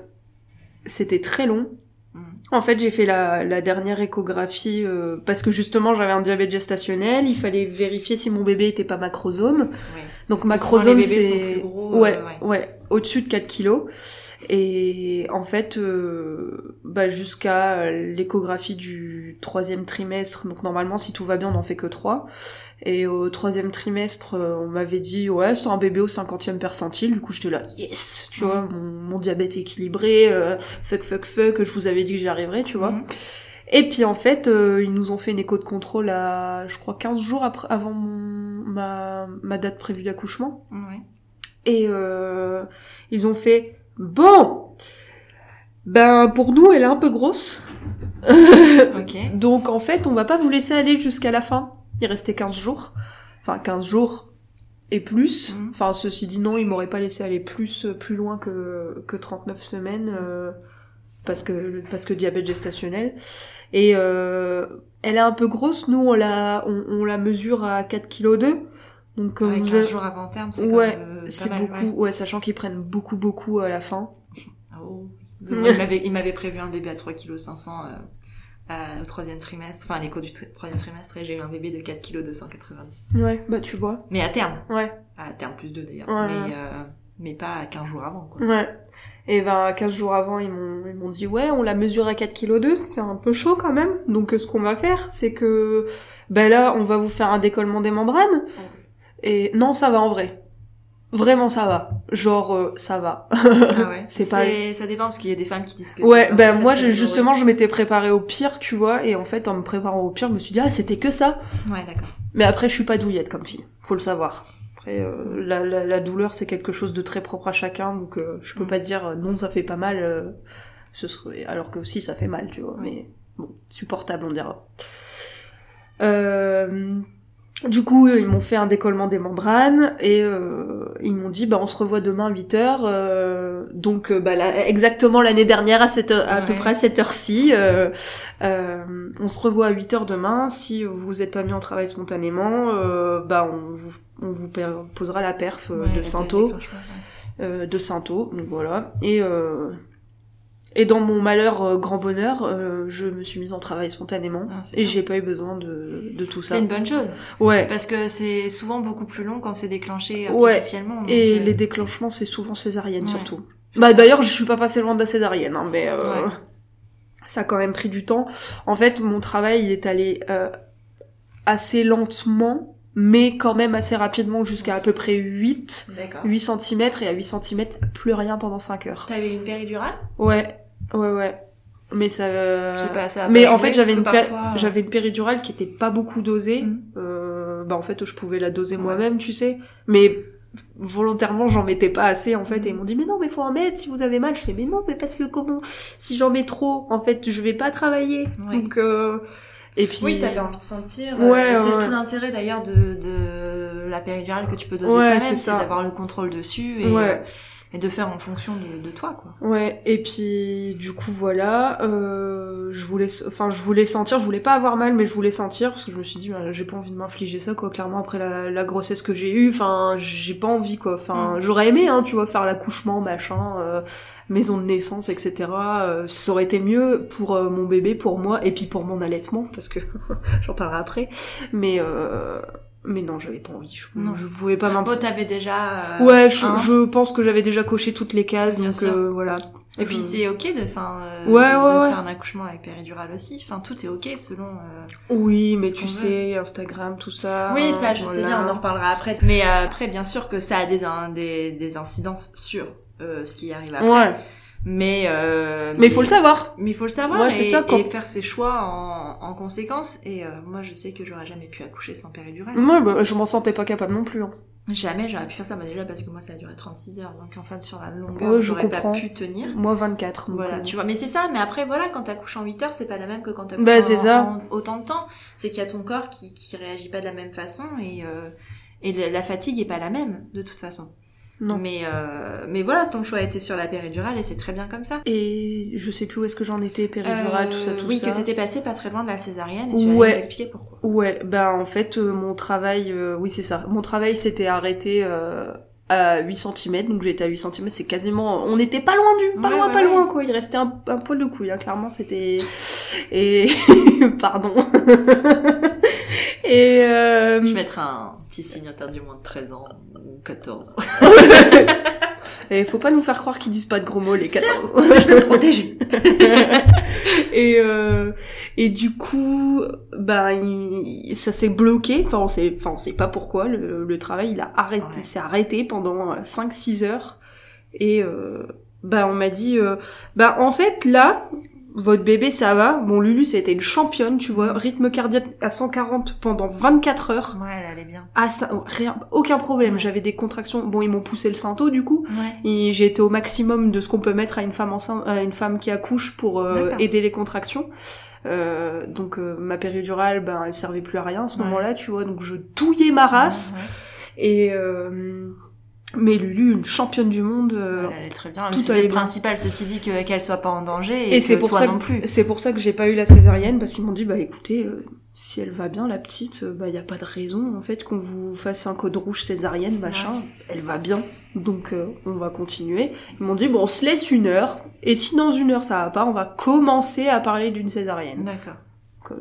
C'était très long. Mm. En fait, j'ai fait la, la dernière échographie euh, parce que justement j'avais un diabète gestationnel. Il fallait vérifier si mon bébé était pas macrosome. Oui. Donc macrosome, c'est euh, ouais, ouais. ouais, au-dessus de 4 kilos. Et en fait, euh, bah jusqu'à l'échographie du troisième trimestre, donc normalement si tout va bien on en fait que 3. Et au troisième trimestre, euh, on m'avait dit ouais c'est un bébé au cinquantième percentile. Du coup j'étais là yes, tu vois mon, mon diabète équilibré, euh, fuck fuck fuck, je vous avais dit que j'y arriverais, tu vois. Mhm. Et puis en fait, euh, ils nous ont fait une écho de contrôle à, je crois, 15 jours après, avant mon, ma, ma date prévue d'accouchement. Ouais. Et euh, ils ont fait, bon, ben pour nous, elle est un peu grosse. Ok. Donc en fait, on va pas vous laisser aller jusqu'à la fin. Il restait 15 jours. Enfin, 15 jours et plus. Mhm. Enfin, ceci dit, non, ils m'auraient pas laissé aller plus, plus loin que, que 39 semaines. euh, parce que, parce que diabète gestationnel. Et euh, elle est un peu grosse. Nous, on la, on, on la mesure à 4 kg 2. Donc, euh, vous 15 avez- jours avant terme, c'est Ouais, euh, c'est beaucoup. ouais. Ouais. sachant qu'ils prennent beaucoup, beaucoup à la fin. Oh. Moi, il m'avait, il m'avait prévu un bébé à 3 kg 500 euh, au troisième trimestre, enfin à l'écho du troisième trimestre, et j'ai eu un bébé de 4 kg 290. Ouais, bah tu vois. Mais à terme. Ouais. À terme plus 2 d'ailleurs. Ouais. Mais, euh, mais pas à 15 jours avant, quoi. Ouais. Et ben 15 jours avant, ils m'ont ils m'ont dit ouais, on la mesure à 4 kg 2, c'est un peu chaud quand même. Donc euh, ce qu'on va faire, c'est que ben là, on va vous faire un décollement des membranes. Et non, ça va en vrai. Vraiment ça va. Genre euh, ça va. Ah ouais. C'est pas- Ça dépend parce qu'il y a des femmes qui disent que. Ouais, ben moi je- justement, je m'étais préparée au pire, tu vois, et en fait en me préparant au pire, je me suis dit ah, c'était que ça. Ouais, d'accord. Mais après, je suis pas douillette comme fille, faut le savoir. Après, euh, la, la, la douleur, c'est quelque chose de très propre à chacun, donc euh, je peux Mm. pas dire euh, non, ça fait pas mal, euh, ce serait... alors que aussi ça fait mal, tu vois. Oui. Mais bon, supportable, on dira. Euh, du coup, ils m'ont fait un décollement des membranes et euh, ils m'ont dit bah on se revoit demain à 8h. euh, donc bah, là, exactement l'année dernière à cette heure- à peu près à cette heure-ci, euh, euh, on se revoit à 8h demain. Si vous vous êtes pas mis en travail spontanément, euh, bah on vous on vous posera la perf euh, Ouais, de ouais. euh, de Sainto. Donc voilà. Et euh, et dans mon malheur euh, grand bonheur, euh, je me suis mise en travail spontanément Ah, et j'ai pas eu besoin de de tout ça. C'est une bonne chose. Ouais. Parce que c'est souvent beaucoup plus long quand c'est déclenché Ouais. artificiellement. donc, Et les déclenchements, c'est souvent césarienne Ouais. surtout. Bah d'ailleurs, je suis pas passée loin de la césarienne, hein, mais euh, Ouais. ça a quand même pris du temps. En fait, mon travail, il est allé euh, assez lentement, mais quand même assez rapidement jusqu'à à peu près 8, D'accord. 8 cm, et à 8 cm, plus rien pendant 5 heures. T'avais une péridurale? Ouais, ouais, ouais. Mais ça. Je sais pas, ça Mais pas en fait, j'avais une, parfois, euh, j'avais une péridurale qui était pas beaucoup dosée. Mhm. Euh, bah en fait, je pouvais la doser Ouais. moi-même, tu sais. Mais volontairement, j'en mettais pas assez en fait. Et ils m'ont dit mais non, mais faut en mettre si vous avez mal. Je fais mais non, mais parce que comment Si j'en mets trop, en fait, je vais pas travailler. Oui. Donc euh... et puis. Oui, t'avais envie de sentir. Ouais, euh, c'est ouais. tout l'intérêt d'ailleurs de, de la péridurale que tu peux doser Ouais, toi-même, c'est c'est ça. d'avoir le contrôle dessus et, Ouais. euh, et de faire en fonction de, de toi, quoi. Ouais, et puis du coup voilà, euh, je voulais, enfin je voulais sentir, je voulais pas avoir mal, mais je voulais sentir parce que je me suis dit, bah, j'ai pas envie de m'infliger ça quoi. Clairement après la, la grossesse que j'ai eue, enfin j'ai pas envie quoi. Enfin Mm. j'aurais aimé, hein, tu vois, faire l'accouchement, machin, euh, maison de naissance, etc. Euh, ça aurait été mieux pour euh, mon bébé, pour moi, et puis pour mon allaitement parce que j'en parlerai après. Mais euh, mais non, j'avais pas envie. Je, Non. je pouvais pas m'infliger. Bon, t'avais déjà. euh, Ouais, je, pense que j'avais déjà coché toutes les cases, Bien donc sûr. euh, voilà. Et puis c'est ok de, fin, euh, Ouais, de, ouais, de ouais. faire un accouchement avec péridurale aussi. Enfin, tout est ok selon. Oui, mais tu sais, Instagram, tout ça. Oui, ça, je sais bien, on en reparlera après. Mais après, bien sûr que ça a des, des, des incidences sur euh, ce qui arrive après. Ouais, Mais euh, mais il faut le savoir. Mais il faut le savoir Ouais, et, c'est ça, quand- et faire ses choix en, en conséquence. Et euh, moi, je sais que j'aurais jamais pu accoucher sans péridurale. Moi, bah, je m'en sentais pas capable non plus. hein. Jamais j'aurais pu faire ça, bah, déjà parce que moi, ça a duré 36 heures. Donc en fait, sur la longueur, Ouais, je j'aurais pas pu tenir. Moi, 24. donc, Voilà, euh, tu vois. Mais c'est ça, mais après, voilà, quand t'accouches en 8 heures, c'est pas la même que quand t'accouches Bah, en, en autant de temps. C'est qu'il y a ton corps qui, qui réagit pas de la même façon et, euh, et la fatigue est pas la même, de toute façon. Non. Mais, euh, mais voilà, ton choix a été sur la péridurale et c'est très bien comme ça. Et je sais plus où est-ce que j'en étais, péridurale, tout ça, Euh, tout oui, ça. que t'étais passé pas très loin de la césarienne et tu vas Ouais. nous expliquer pourquoi. Ouais, bah en fait, euh, mon travail, euh, oui c'est ça, mon travail s'était arrêté euh, à 8 cm, donc j'étais à 8 cm, c'est quasiment... On n'était pas loin du... Pas Ouais, loin, ouais, pas ouais. loin, quoi, il restait un, un poil de couille, hein, clairement, c'était... Et... Pardon. Et... euh, Je mettrai un petit signe interdit moins de 13 ans ou 14. Et faut pas nous faire croire qu'ils disent pas de gros mots les 14. je vais me protéger. et euh, et du coup bah il- ça s'est bloqué enfin on sait enfin on sait pas pourquoi le, le travail il a arrêté Ouais. s'est arrêté pendant 5 6 heures et euh, bah on m'a dit euh, bah en fait là votre bébé ça va bon Lulu c'était une championne tu vois rythme cardiaque à 140 pendant 24 heures Ouais, elle allait bien. ah ça rien aucun problème j'avais des contractions bon ils m'ont poussé le cinto du coup Ouais. et j'ai été au maximum de ce qu'on peut mettre à une femme enceinte, à une femme qui accouche pour euh, aider les contractions. Euh, donc euh, ma péridurale, ben elle servait plus à rien à ce Ouais. moment-là, tu vois. Donc je douillais ma race Ouais, et euh, mais Lulu, une championne du monde. euh, Elle allait très bien. tout le principal, ceci dit, que- qu'elle soit pas en danger et, Et c'est pour toi ça non que plus. c'est pour ça que j'ai pas eu la césarienne parce qu'ils m'ont dit bah écoutez euh, si elle va bien la petite euh, bah y a pas de raison en fait qu'on vous fasse un code rouge césarienne machin elle va bien donc euh, on va continuer ils m'ont dit bon on se laisse une heure et si dans une heure ça va pas on va commencer à parler d'une césarienne D'accord.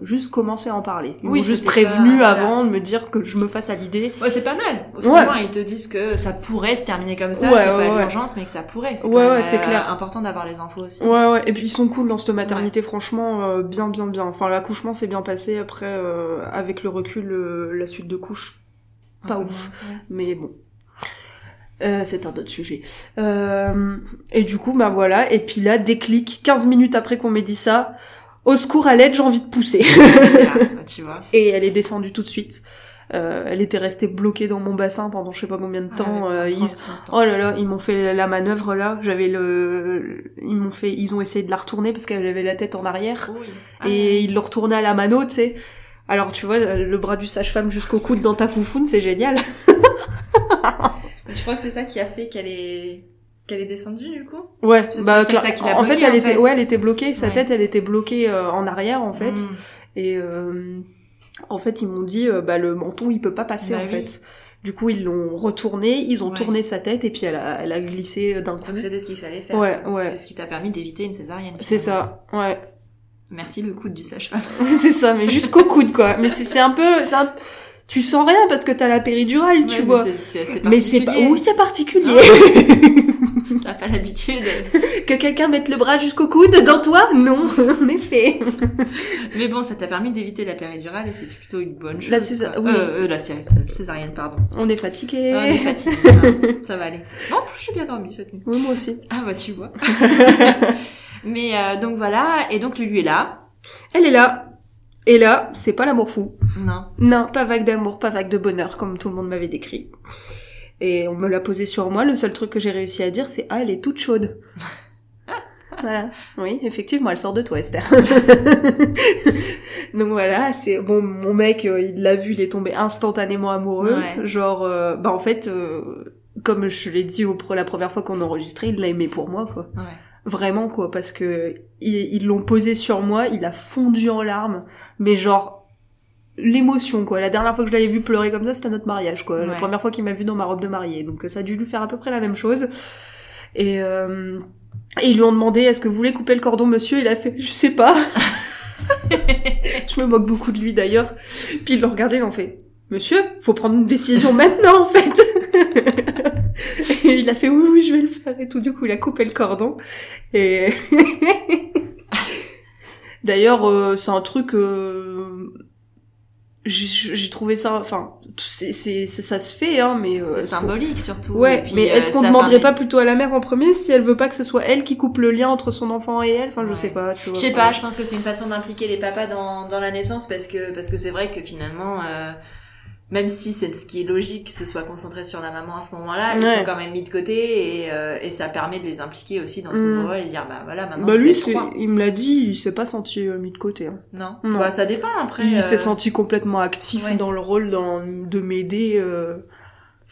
Juste commencer à en parler ils Oui, juste prévenu pas- avant de me dire que je me fasse à l'idée Ouais, c'est pas mal. Au Ouais. moins, ils te disent que ça pourrait se terminer comme ça. Ouais, c'est ouais, pas l'urgence, mais que ça pourrait. C'est Ouais, ouais, c'est euh, clair. important d'avoir les infos aussi. Ouais, ouais, et puis ils sont cool dans cette maternité, franchement, euh, bien, bien, bien. Enfin, l'accouchement s'est bien passé, après, euh, avec le recul, euh, la suite de couche, pas ouf. mais bon. Euh, c'est un autre sujet. Euh, et du coup, bah voilà, et puis là, déclic, 15 minutes après qu'on m'ait dit ça, au secours à l'aide, j'ai envie de pousser. Bah, tu vois. et elle est descendue tout de suite. Euh, elle était restée bloquée dans mon bassin pendant je sais pas combien de temps. Ouais, euh, ils- temps. Oh là là, ils m'ont fait la manœuvre là. J'avais le, ils m'ont fait, ils ont essayé de la retourner parce qu'elle avait la tête en arrière Oui. Ah, et ils l'ont retournée à la mano, tu sais. Alors tu vois, le bras du sage-femme jusqu'au coude dans ta foufoune, c'est génial. Je crois que c'est ça qui a fait qu'elle est qu'elle est descendue du coup? Ouais, C'est- bah ça qui l'a en fait, elle en était, fait. ouais, elle était bloquée. Sa Ouais. tête, elle était bloquée euh, en arrière en fait. Mm. Et euh, en fait, ils m'ont dit, euh, bah le menton, il peut pas passer Bah en oui. fait. Du coup, ils l'ont retourné, ils ont Ouais. tourné sa tête et puis elle a, elle a glissé d'un coup. Donc c'était ce qu'il fallait faire. Ouais, ouais. C'est ce qui t'a permis d'éviter une césarienne. C'est ça, ouais. Merci le coude du sage-femme. c'est ça, mais jusqu'au coude quoi. Mais c'est un peu, tu sens rien parce que t'as la péridurale, tu vois. Mais c'est- c'est Mais c'est pas, particulier. oui, c'est particulier. T'as pas l'habitude. que quelqu'un mette le bras jusqu'au coude dans toi, non, en effet. Mais bon, ça t'a permis d'éviter la péridurale et c'est plutôt une bonne chose. La césa- quoi. oui. Euh, euh, la cés- césarienne, pardon. On est fatigué. On est fatigué. hein. ça va aller. Non, je suis bien dormie cette nuit. Oui, moi aussi. Ah bah tu vois. Mais euh, donc voilà, et donc Lulu est là. Elle est là. Et là, c'est pas l'amour fou. Non. Non, pas vague d'amour, pas vague de bonheur, comme tout le monde m'avait décrit. Et on me l'a posé sur moi. Le seul truc que j'ai réussi à dire, c'est ah, elle est toute chaude. voilà. Oui, effectivement, elle sort de toi, Esther. Donc voilà, c'est bon. Mon mec, euh, il l'a vu, il est tombé instantanément amoureux. Ouais. Genre, euh, bah en fait, euh, comme je l'ai dit au, la première fois qu'on enregistrait, il l'a aimé pour moi, quoi. Ouais. Vraiment quoi, parce que ils l'ont posé sur moi, il a fondu en larmes, mais genre l'émotion quoi. La dernière fois que je l'avais vu pleurer comme ça, c'était à notre mariage quoi. La première fois qu'il m'a vu dans ma robe de mariée, donc ça a dû lui faire à peu près la même chose. Et euh, et ils lui ont demandé est-ce que vous voulez couper le cordon monsieur? Il a fait je sais pas. je me moque beaucoup de lui d'ailleurs. Puis ils l'ont regardé, ils ont fait monsieur, faut prendre une décision maintenant en fait. Et il a fait oui oui je vais le faire et tout du coup il a coupé le cordon et d'ailleurs euh, c'est un truc euh, j'ai trouvé ça enfin c'est c'est ça se fait hein mais euh, C'est qu'on- symbolique surtout. ouais Et puis, mais euh, est-ce qu'on ça demanderait pas plutôt à la mère en premier si elle veut pas que ce soit elle qui coupe le lien entre son enfant et elle? Enfin je Ouais. sais pas tu vois Je sais pas, je pense que c'est une façon d'impliquer les papas dans, dans la naissance parce que parce que c'est vrai que finalement, euh, même si c'est ce qui est logique que ce soit concentré sur la maman à ce moment-là, ils sont quand même mis de côté et, euh, et ça permet de les impliquer aussi dans ce Mm. rôle et dire bah voilà maintenant bah lui trois. il me l'a dit il s'est pas senti euh, mis de côté hein. Non. Non. Bah ça dépend après. il euh, s'est senti complètement actif ouais. dans le rôle dans, de m'aider. euh,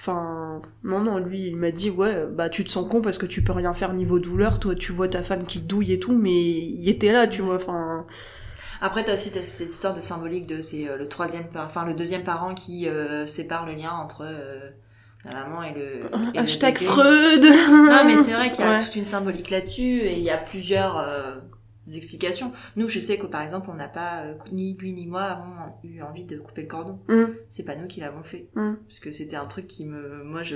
Enfin, non, non, lui, il m'a dit, ouais, bah tu te sens con parce que tu peux rien faire niveau douleur. Toi, tu vois ta femme qui douille et tout, mais il était là, tu vois. Enfin, Après, t'as aussi t'as cette histoire de symbolique de c'est euh, le troisième, enfin le deuxième parent qui euh, sépare le lien entre euh, la maman et le. et hashtag. Freud. Non, mais c'est vrai qu'il y a Ouais. toute une symbolique là-dessus et il y a plusieurs euh, explications. Nous, je sais que par exemple, on n'a pas euh, ni lui ni moi avons eu envie de couper le cordon. Hum, C'est pas nous qui l'avons fait hum. parce que c'était un truc qui me, moi je,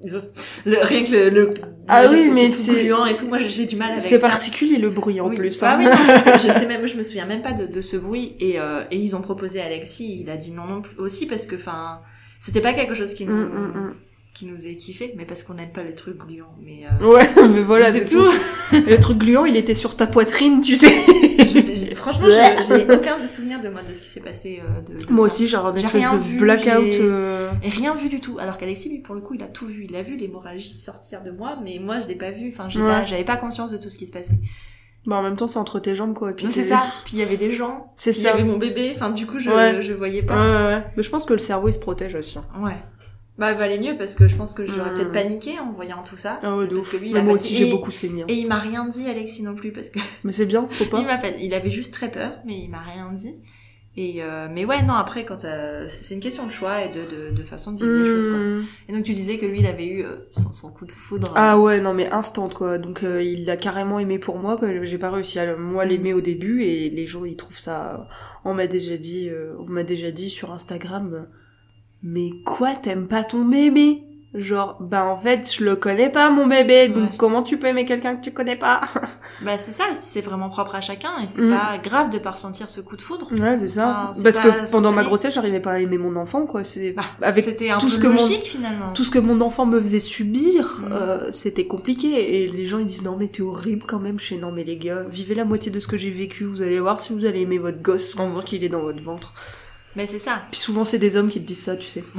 le, rien que le, le Ah oui, mais c'est et tout. Moi, j'ai du mal avec C'est particulier le bruit en Oui. plus. Ah hein. oui, non, mais c'est- je sais même, je me souviens même pas de, de ce bruit et, euh, et ils ont proposé à Alexis, il a dit non non plus aussi parce que enfin c'était pas quelque chose qui nous hum, qui nous ait kiffé, mais parce qu'on n'aime pas les trucs gluants. Mais euh. Ouais, mais voilà, c'est tout. le truc gluant, il était sur ta poitrine, tu sais. Je sais- j'ai- franchement, je- j'ai aucun souvenir de moi de ce qui s'est passé. euh, de, de Moi ça. aussi, j'ai un espèce de vu, blackout. euh, rien vu du tout. Alors qu'Alexis, lui, pour le coup, il a tout vu. Il a vu l'hémorragie sortir de moi, mais moi, je l'ai pas vu. Enfin, Ouais. pas- j'avais pas conscience de tout ce qui se passait. Bah, en même temps, c'est entre tes jambes, quoi. Et puis Donc c'est ça. Puis il y avait des gens. C'est Puis il y ça. avait mon bébé. Enfin, du coup, je, Ouais. je voyais Ouais, pas. ouais, ouais. Mais je pense que le cerveau, il se protège aussi. hein. Ouais. Bah, il valait mieux parce que je pense que j'aurais Hmm. peut-être paniqué en voyant tout ça. Ah ouais, Parce ouf. que lui, il a moi aussi, j'ai beaucoup saigné. hein. Et il m'a rien dit, Alexis non plus, parce que Mais c'est bien, faut pas. il m'a fait, il avait juste très peur, mais il m'a rien dit. Et euh, mais ouais, non, après, quand euh, c'est une question de choix et de, de, de façon de vivre les choses, quoi. Mmh. Et donc tu disais que lui, il avait eu euh, son, son coup de foudre. Ah ouais, non mais instant quoi. Donc euh, il l'a carrément aimé pour moi. que J'ai pas réussi à moi l'aimer au début et les gens ils trouvent ça. On m'a déjà dit, euh, on m'a déjà dit sur Instagram. Mais quoi, t'aimes pas ton bébé? Genre, bah en fait, je le connais pas mon bébé. Donc Ouais. comment tu peux aimer quelqu'un que tu connais pas? Bah c'est ça, c'est vraiment propre à chacun et c'est Mm. pas grave de pas ressentir ce coup de foudre. Ouais, c'est ça. Enfin, Parce que pendant ma grossesse, j'arrivais pas à aimer mon enfant quoi. C'est Bah, avec c'était un tout peu ce que mon- logique finalement. tout ce que mon enfant me faisait subir, Mm. euh, c'était compliqué. Et les gens ils disent non mais t'es horrible quand même. Chez non mais les gars, vivez la moitié de ce que j'ai vécu. Vous allez voir si vous allez aimer votre gosse pendant qu'il est dans votre ventre. Mais c'est ça. Puis souvent c'est des hommes qui te disent ça, tu sais.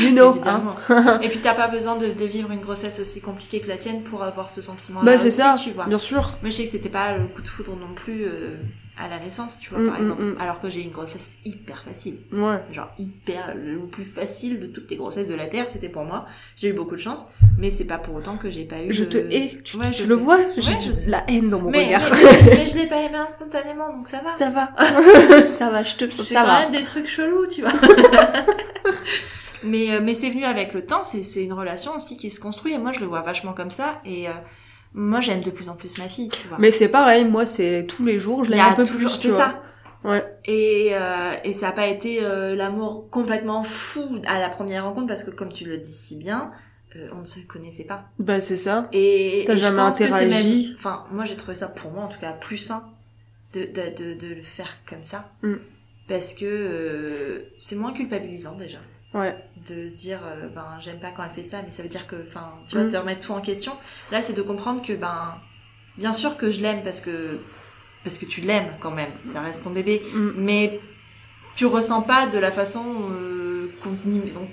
You know, hein. et puis t'as pas besoin de, de vivre une grossesse aussi compliquée que la tienne pour avoir ce sentiment-là. Bah c'est ça, tu vois. bien sûr. Moi je sais que c'était pas le coup de foudre non plus euh, à la naissance, tu vois, Mm, par mm, exemple. mm. Alors que j'ai une grossesse hyper facile. Ouais. Genre hyper, le plus facile de toutes les grossesses de la Terre, c'était pour moi. J'ai eu beaucoup de chance, mais c'est pas pour autant que j'ai pas eu. Je de- te hais. Tu, Ouais, je le sais. vois Ouais, J'ai la haine dans mon mais, regard. mais, mais- mais je l'ai pas aimé instantanément, donc ça va. ça va. ça va, je te J'ai ça quand va. même des trucs chelous, tu vois. mais euh, mais c'est venu avec le temps, c'est c'est une relation aussi qui se construit et moi je le vois vachement comme ça et euh, moi j'aime de plus en plus ma fille, tu vois. Mais c'est pareil, moi c'est tous les jours, je l'aime un peu toujours- plus, tu c'est vois. ça. Ouais. Et euh, et ça a pas été euh, l'amour complètement fou à la première rencontre parce que comme tu le dis si bien, euh, on ne se connaissait pas. Bah c'est ça. Et T'as je jamais pense interagi. même- Enfin, moi j'ai trouvé ça pour moi en tout cas plus sain de de de, de le faire comme ça Mm. parce que euh, c'est moins culpabilisant déjà Ouais. de se dire euh, ben j'aime pas quand elle fait ça mais ça veut dire que enfin tu vas Mm. te remettre tout en question là c'est de comprendre que ben bien sûr que je l'aime parce que parce que tu l'aimes quand même, ça reste ton bébé, Mm. mais tu ressens pas de la façon euh,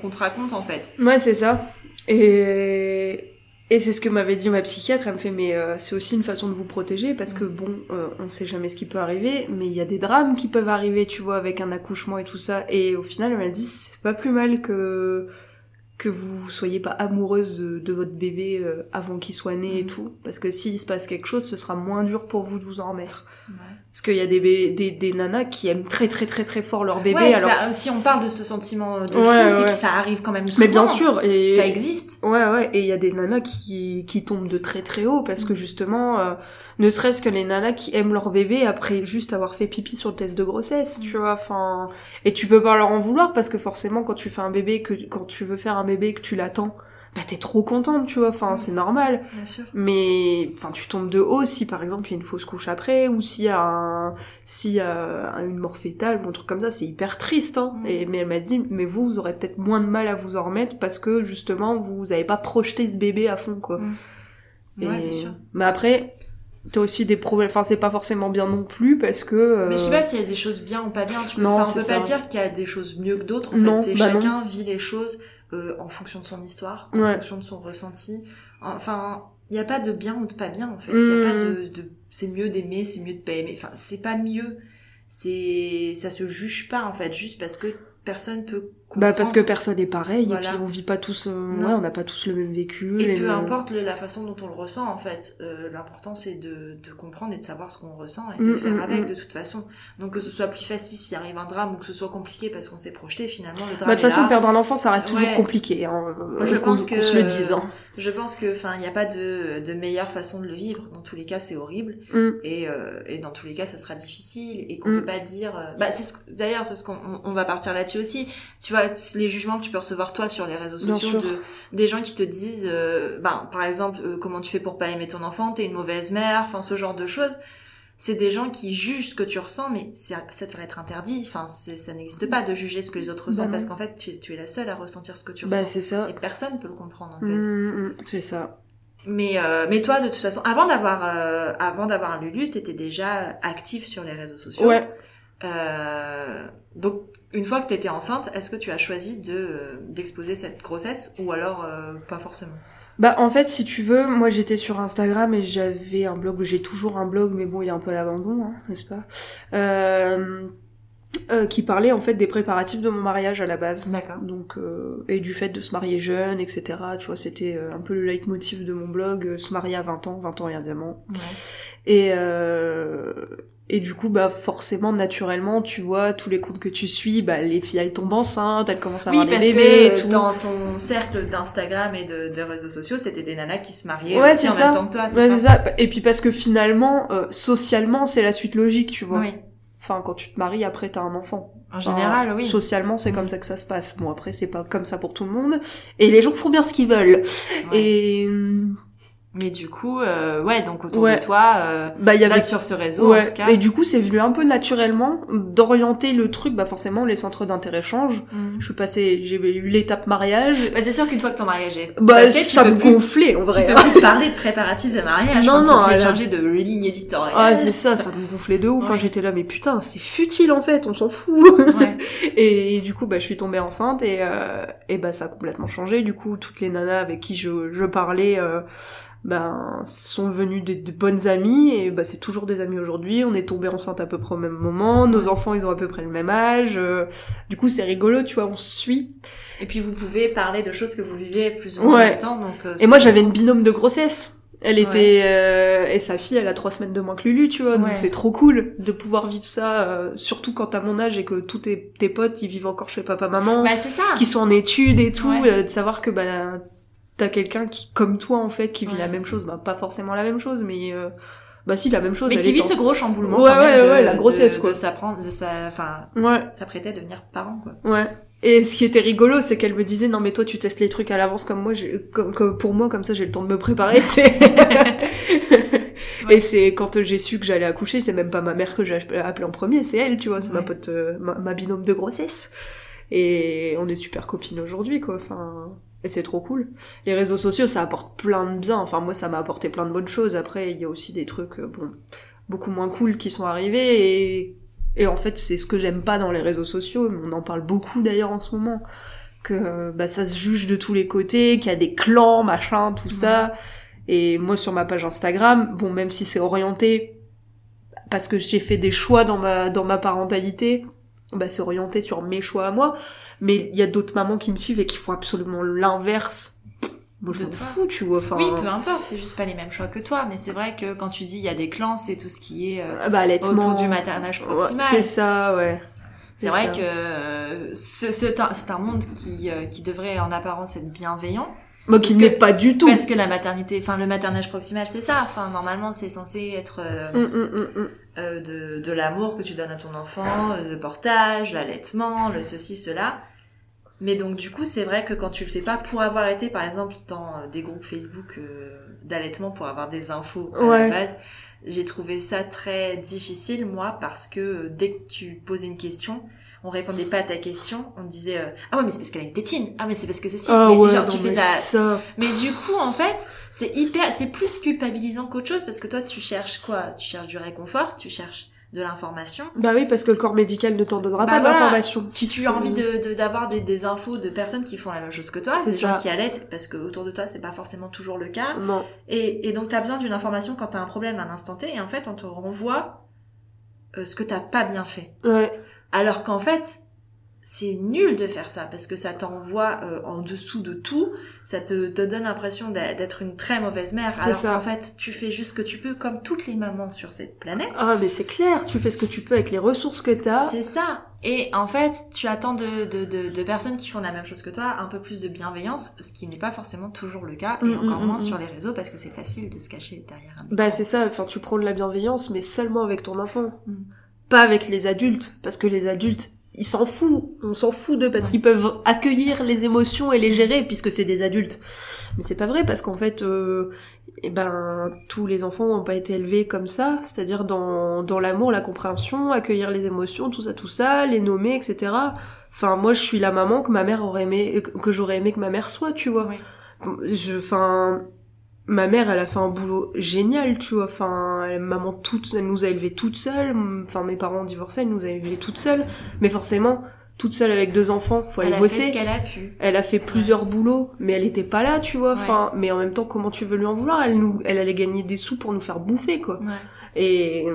qu'on te raconte en fait. Ouais, c'est ça. Et, et c'est ce que m'avait dit ma psychiatre. Elle me fait, mais euh, c'est aussi une façon de vous protéger parce que bon, euh, on sait jamais ce qui peut arriver, mais il y a des drames qui peuvent arriver, tu vois, avec un accouchement et tout ça. Et au final, elle m'a dit, c'est pas plus mal que que vous soyez pas amoureuse de, de votre bébé euh, avant qu'il soit né et Mhm. tout, parce que s'il se passe quelque chose, ce sera moins dur pour vous de vous en remettre. Parce qu'il y a des, des, des nanas qui aiment très très très très fort leur bébé, Ouais, alors... bah, si on parle de ce sentiment de Ouais, fou, c'est ouais. que ça arrive quand même souvent. mais bien sûr, et... ça existe. Ouais, ouais, et il y a des nanas qui, qui tombent de très très haut parce que justement, euh, ne serait-ce que les nanas qui aiment leur bébé après juste avoir fait pipi sur le test de grossesse, tu vois, enfin, et tu peux pas leur en vouloir parce que forcément quand tu fais un bébé, que quand tu veux faire un bébé que tu l'attends, bah t'es trop contente, tu vois, enfin c'est normal. Bien sûr. Mais enfin tu tombes de haut si par exemple il y a une fausse couche après ou s'il y a un s'il y a un- une mort fétale ou un truc comme ça, c'est hyper triste hein. Mm. Et mais elle m'a dit mais vous vous aurez peut-être moins de mal à vous en remettre parce que justement vous avez pas projeté ce bébé à fond quoi. Mm. Et- Ouais, bien sûr. Mais après t'as aussi des problèmes enfin c'est pas forcément bien non plus parce que euh, Mais je sais pas s'il y a des choses bien ou pas bien. Tu peux, Non, on peut ça. pas dire qu'il y a des choses mieux que d'autres. En Non, fait, c'est bah non. chacun vit les choses euh, en fonction de son histoire, en Ouais. fonction de son ressenti. Enfin, il y a pas de bien ou de pas bien en fait. Il a pas Mm. de, de c'est mieux d'aimer, c'est mieux de pas aimer. Enfin, c'est pas mieux. C'est ça se juge pas en fait, juste parce que personne peut. Bah parce que personne est pareil Voilà. et puis on vit pas tous euh, ouais, on n'a pas tous le même vécu Et peu mêmes- importe la façon dont on le ressent, en fait, euh, l'important c'est de, de comprendre et de savoir ce qu'on ressent et de Mm, faire mm, avec mm. de toute façon. Donc que ce soit plus facile s'il arrive un drame ou que ce soit compliqué parce qu'on s'est projeté, finalement le drame Bah, de toute façon, là. perdre un enfant, ça reste toujours Ouais. compliqué. Hein, je euh, pense que qu'on se le dise. Hein. je pense que enfin il n'y a pas de, de meilleure façon de le vivre. Dans tous les cas, c'est horrible et, euh, et dans tous les cas, ça sera difficile et qu'on peut pas dire. euh, Bah c'est ce d'ailleurs c'est ce qu'on on- on va partir là-dessus aussi. Tu vois les jugements que tu peux recevoir toi sur les réseaux sociaux de des gens qui te disent, euh, ben par exemple euh, comment tu fais pour pas aimer ton enfant, t'es une mauvaise mère, enfin ce genre de choses. C'est des gens qui jugent ce que tu ressens, mais ça, ça devrait être interdit. Enfin, ça n'existe pas de juger ce que les autres Bah ressentent, parce qu'en fait, tu, tu es la seule à ressentir ce que tu Bah, ressens. c'est ça. Et personne peut le comprendre, en fait. Mm, mm, c'est ça. Mais euh, mais toi de toute façon avant d'avoir euh, avant d'avoir un Lulu t'étais déjà active sur les réseaux sociaux. Ouais. Euh, donc une fois que t'étais enceinte est-ce que tu as choisi de euh, d'exposer cette grossesse ou alors euh, pas forcément? Bah, en fait, si tu veux, moi j'étais sur Instagram et j'avais un blog, j'ai toujours un blog, mais bon, il y a un peu l'abandon, hein, n'est-ce pas? Euh, euh, Qui parlait en fait des préparatifs de mon mariage à la base. D'accord. Donc, euh, et du fait de se marier jeune, etc. Tu vois, c'était un peu le leitmotiv de mon blog, euh, se marier à 20 ans, 20 ans et un diamant. Ouais. Et, euh, et du coup, bah forcément, naturellement, tu vois, tous les comptes que tu suis, bah les filles, elles tombent enceintes, elles commencent à Oui avoir des bébés et tout. dans ton cercle d'Instagram et de, des réseaux sociaux c'était des nanas qui se mariaient Ouais, aussi c'est en ça. même temps que toi. Ouais, c'est ça. Et puis parce que finalement, euh, socialement, c'est la suite logique, tu vois. Oui. Enfin, quand tu te maries, après, t'as un enfant. En Enfin, général oui. Socialement, c'est Mm. comme ça que ça se passe. Bon, après, c'est pas comme ça pour tout le monde. Et les gens font bien ce qu'ils veulent. Ouais. Et Mais du coup euh, ouais donc autour Ouais. de toi euh, bah, il y là avait sur ce réseau en tout cas. et du coup c'est venu un peu naturellement d'orienter le truc, bah forcément les centres d'intérêt changent. Mm. Je suis passée, j'ai eu l'étape mariage, Bah, c'est sûr qu'une fois que ton mariage est bah passé, tu ça me plus- gonflait en Tu vrai. peux hein. plus parler de préparatifs de mariage. Non, non, tu a- changer de ligne éditoriale. Ah c'est ça, ça me gonflait de ouf. Enfin, j'étais là mais putain c'est futile en fait, on s'en fout. Ouais. et du coup bah je suis tombée enceinte et euh, et bah ça a complètement changé. Du coup toutes les nanas avec qui je, je parlais euh, ben sont venues des, de bonnes amies et bah c'est toujours des amies aujourd'hui. On est tombé enceinte à peu près au même moment. Nos enfants ils ont à peu près le même âge. euh, du coup c'est rigolo, tu vois, on se suit. Et puis vous pouvez parler de choses que vous vivez plus ou moins Ouais. temps. Donc, euh, Et moi j'avais une binôme de grossesse. Elle Ouais. était euh, et sa fille elle a trois semaines de moins que Lulu tu vois Ouais. donc c'est trop cool de pouvoir vivre ça euh, surtout quand t'as mon âge et que tous tes, tes potes ils vivent encore chez papa maman Bah c'est ça. qui sont en études et tout Ouais. euh, de savoir que bah t'as quelqu'un qui comme toi en fait qui vit Ouais. la même chose bah pas forcément la même chose mais euh, bah si la même chose Mais qui vit ce gros chamboulement. Ouais, quand même ouais, de- ouais, la grossesse, de, quoi. De s'apprendre, de sa, enfin, ouais s'apprêter à devenir parent quoi. ouais et ce qui était rigolo c'est qu'elle me disait non mais toi tu testes les trucs à l'avance comme moi j'ai comme, comme pour moi comme ça j'ai le temps de me préparer tu sais Et c'est quand j'ai su que j'allais accoucher, c'est même pas ma mère que j'ai appelée en premier, c'est elle, tu vois, c'est ma Ouais. pote, euh, ma, ma binôme de grossesse. Et on est super copines aujourd'hui, quoi. Enfin, Et c'est trop cool. Les réseaux sociaux, ça apporte plein de bien. Enfin, moi, ça m'a apporté plein de bonnes choses. Après, il y a aussi des trucs, euh, bon, beaucoup moins cool qui sont arrivés. Et, et en fait, c'est ce que j'aime pas dans les réseaux sociaux. On en parle beaucoup d'ailleurs en ce moment. Que bah, ça se juge de tous les côtés, qu'il y a des clans, machin, tout ça. Et moi, sur ma page Instagram, bon, même si c'est orienté parce que j'ai fait des choix dans ma dans ma parentalité, bah c'est orienté sur mes choix à moi. Mais il y a d'autres mamans qui me suivent et qui font absolument l'inverse. Moi, je m'en fous, tu vois. Enfin, Oui, peu importe, c'est juste pas les mêmes choix que toi, mais c'est vrai que quand tu dis il y a des clans, c'est tout ce qui est euh, ah bah, autour du maternage Ouais, proximal. c'est ça, ouais. C'est vrai ça. que euh, ce- c'est un, un monde qui, euh, qui devrait en apparence être bienveillant. Moi, qui n'est pas du tout. Parce que la maternité, enfin le maternage proximal, c'est ça. Enfin normalement, c'est censé être euh, hum, hum, hum. Euh, de, de l'amour que tu donnes à ton enfant, euh, le portage, l'allaitement, le ceci, cela. Mais donc du coup, c'est vrai que quand tu le fais pas, pour avoir été par exemple dans euh, des groupes Facebook d'allaitement pour avoir des infos à Ouais. la base, j'ai trouvé ça très difficile moi parce que dès que tu posais une question, on répondait pas à ta question, on disait euh, ah ouais mais c'est parce qu'elle a une tétine, ah mais c'est parce que ceci, Ah mais ouais, genre tu fais la ça. mais du coup, en fait, c'est hyper, c'est plus culpabilisant qu'autre chose parce que toi, tu cherches quoi? Tu cherches du réconfort, tu cherches de l'information. Bah oui, parce que le corps médical ne t'en donnera Bah pas voilà. d'informations. Tu, tu as envie de, de- d'avoir des, des infos de personnes qui font la même chose que toi, des gens ça. qui allaitent parce que autour de toi, c'est pas forcément toujours le cas. Non. Et, et donc, t'as besoin d'une information quand t'as un problème à un instant T et en fait, on te renvoie euh, ce que t'as pas bien fait. Ouais. Alors qu'en fait, c'est nul de faire ça parce que ça t'envoie euh, en dessous de tout, ça te, te donne l'impression d'être une très mauvaise mère. C'est Alors ça. qu'en fait, tu fais juste ce que tu peux comme toutes les mamans sur cette planète. Ah, mais c'est clair. Tu fais ce que tu peux avec les ressources que t'as. C'est ça. Et en fait, tu attends de, de, de, de personnes qui font la même chose que toi un peu plus de bienveillance, ce qui n'est pas forcément toujours le cas, et Mm, encore mm, moins mm, sur les réseaux parce que c'est facile de se cacher derrière un Bah c'est ça, enfin tu prends de la bienveillance, mais seulement avec ton enfant. Pas avec les adultes, parce que les adultes, ils s'en foutent, on s'en fout d'eux, parce Ouais. qu'ils peuvent accueillir les émotions et les gérer, puisque c'est des adultes. Mais c'est pas vrai, parce qu'en fait, euh, eh ben, tous les enfants n'ont pas été élevés comme ça, c'est-à-dire dans, dans l'amour, la compréhension, accueillir les émotions, tout ça, tout ça, les nommer, etc. Enfin, moi, je suis la maman que ma mère aurait aimé, que j'aurais aimé que ma mère soit, tu vois Oui. je enfin ma mère elle a fait un boulot génial tu vois. Enfin elle, maman toute elle nous a élevés toute seule. Enfin mes parents ont divorcé elle nous a élevés toute seule. Mais forcément toute seule avec deux enfants faut aller Elle a fait bosser ce qu'elle a pu. elle a fait plusieurs boulots mais elle était pas là tu vois. Enfin mais en même temps comment tu veux lui en vouloir? Elle nous elle allait gagner des sous pour nous faire bouffer quoi. Ouais. et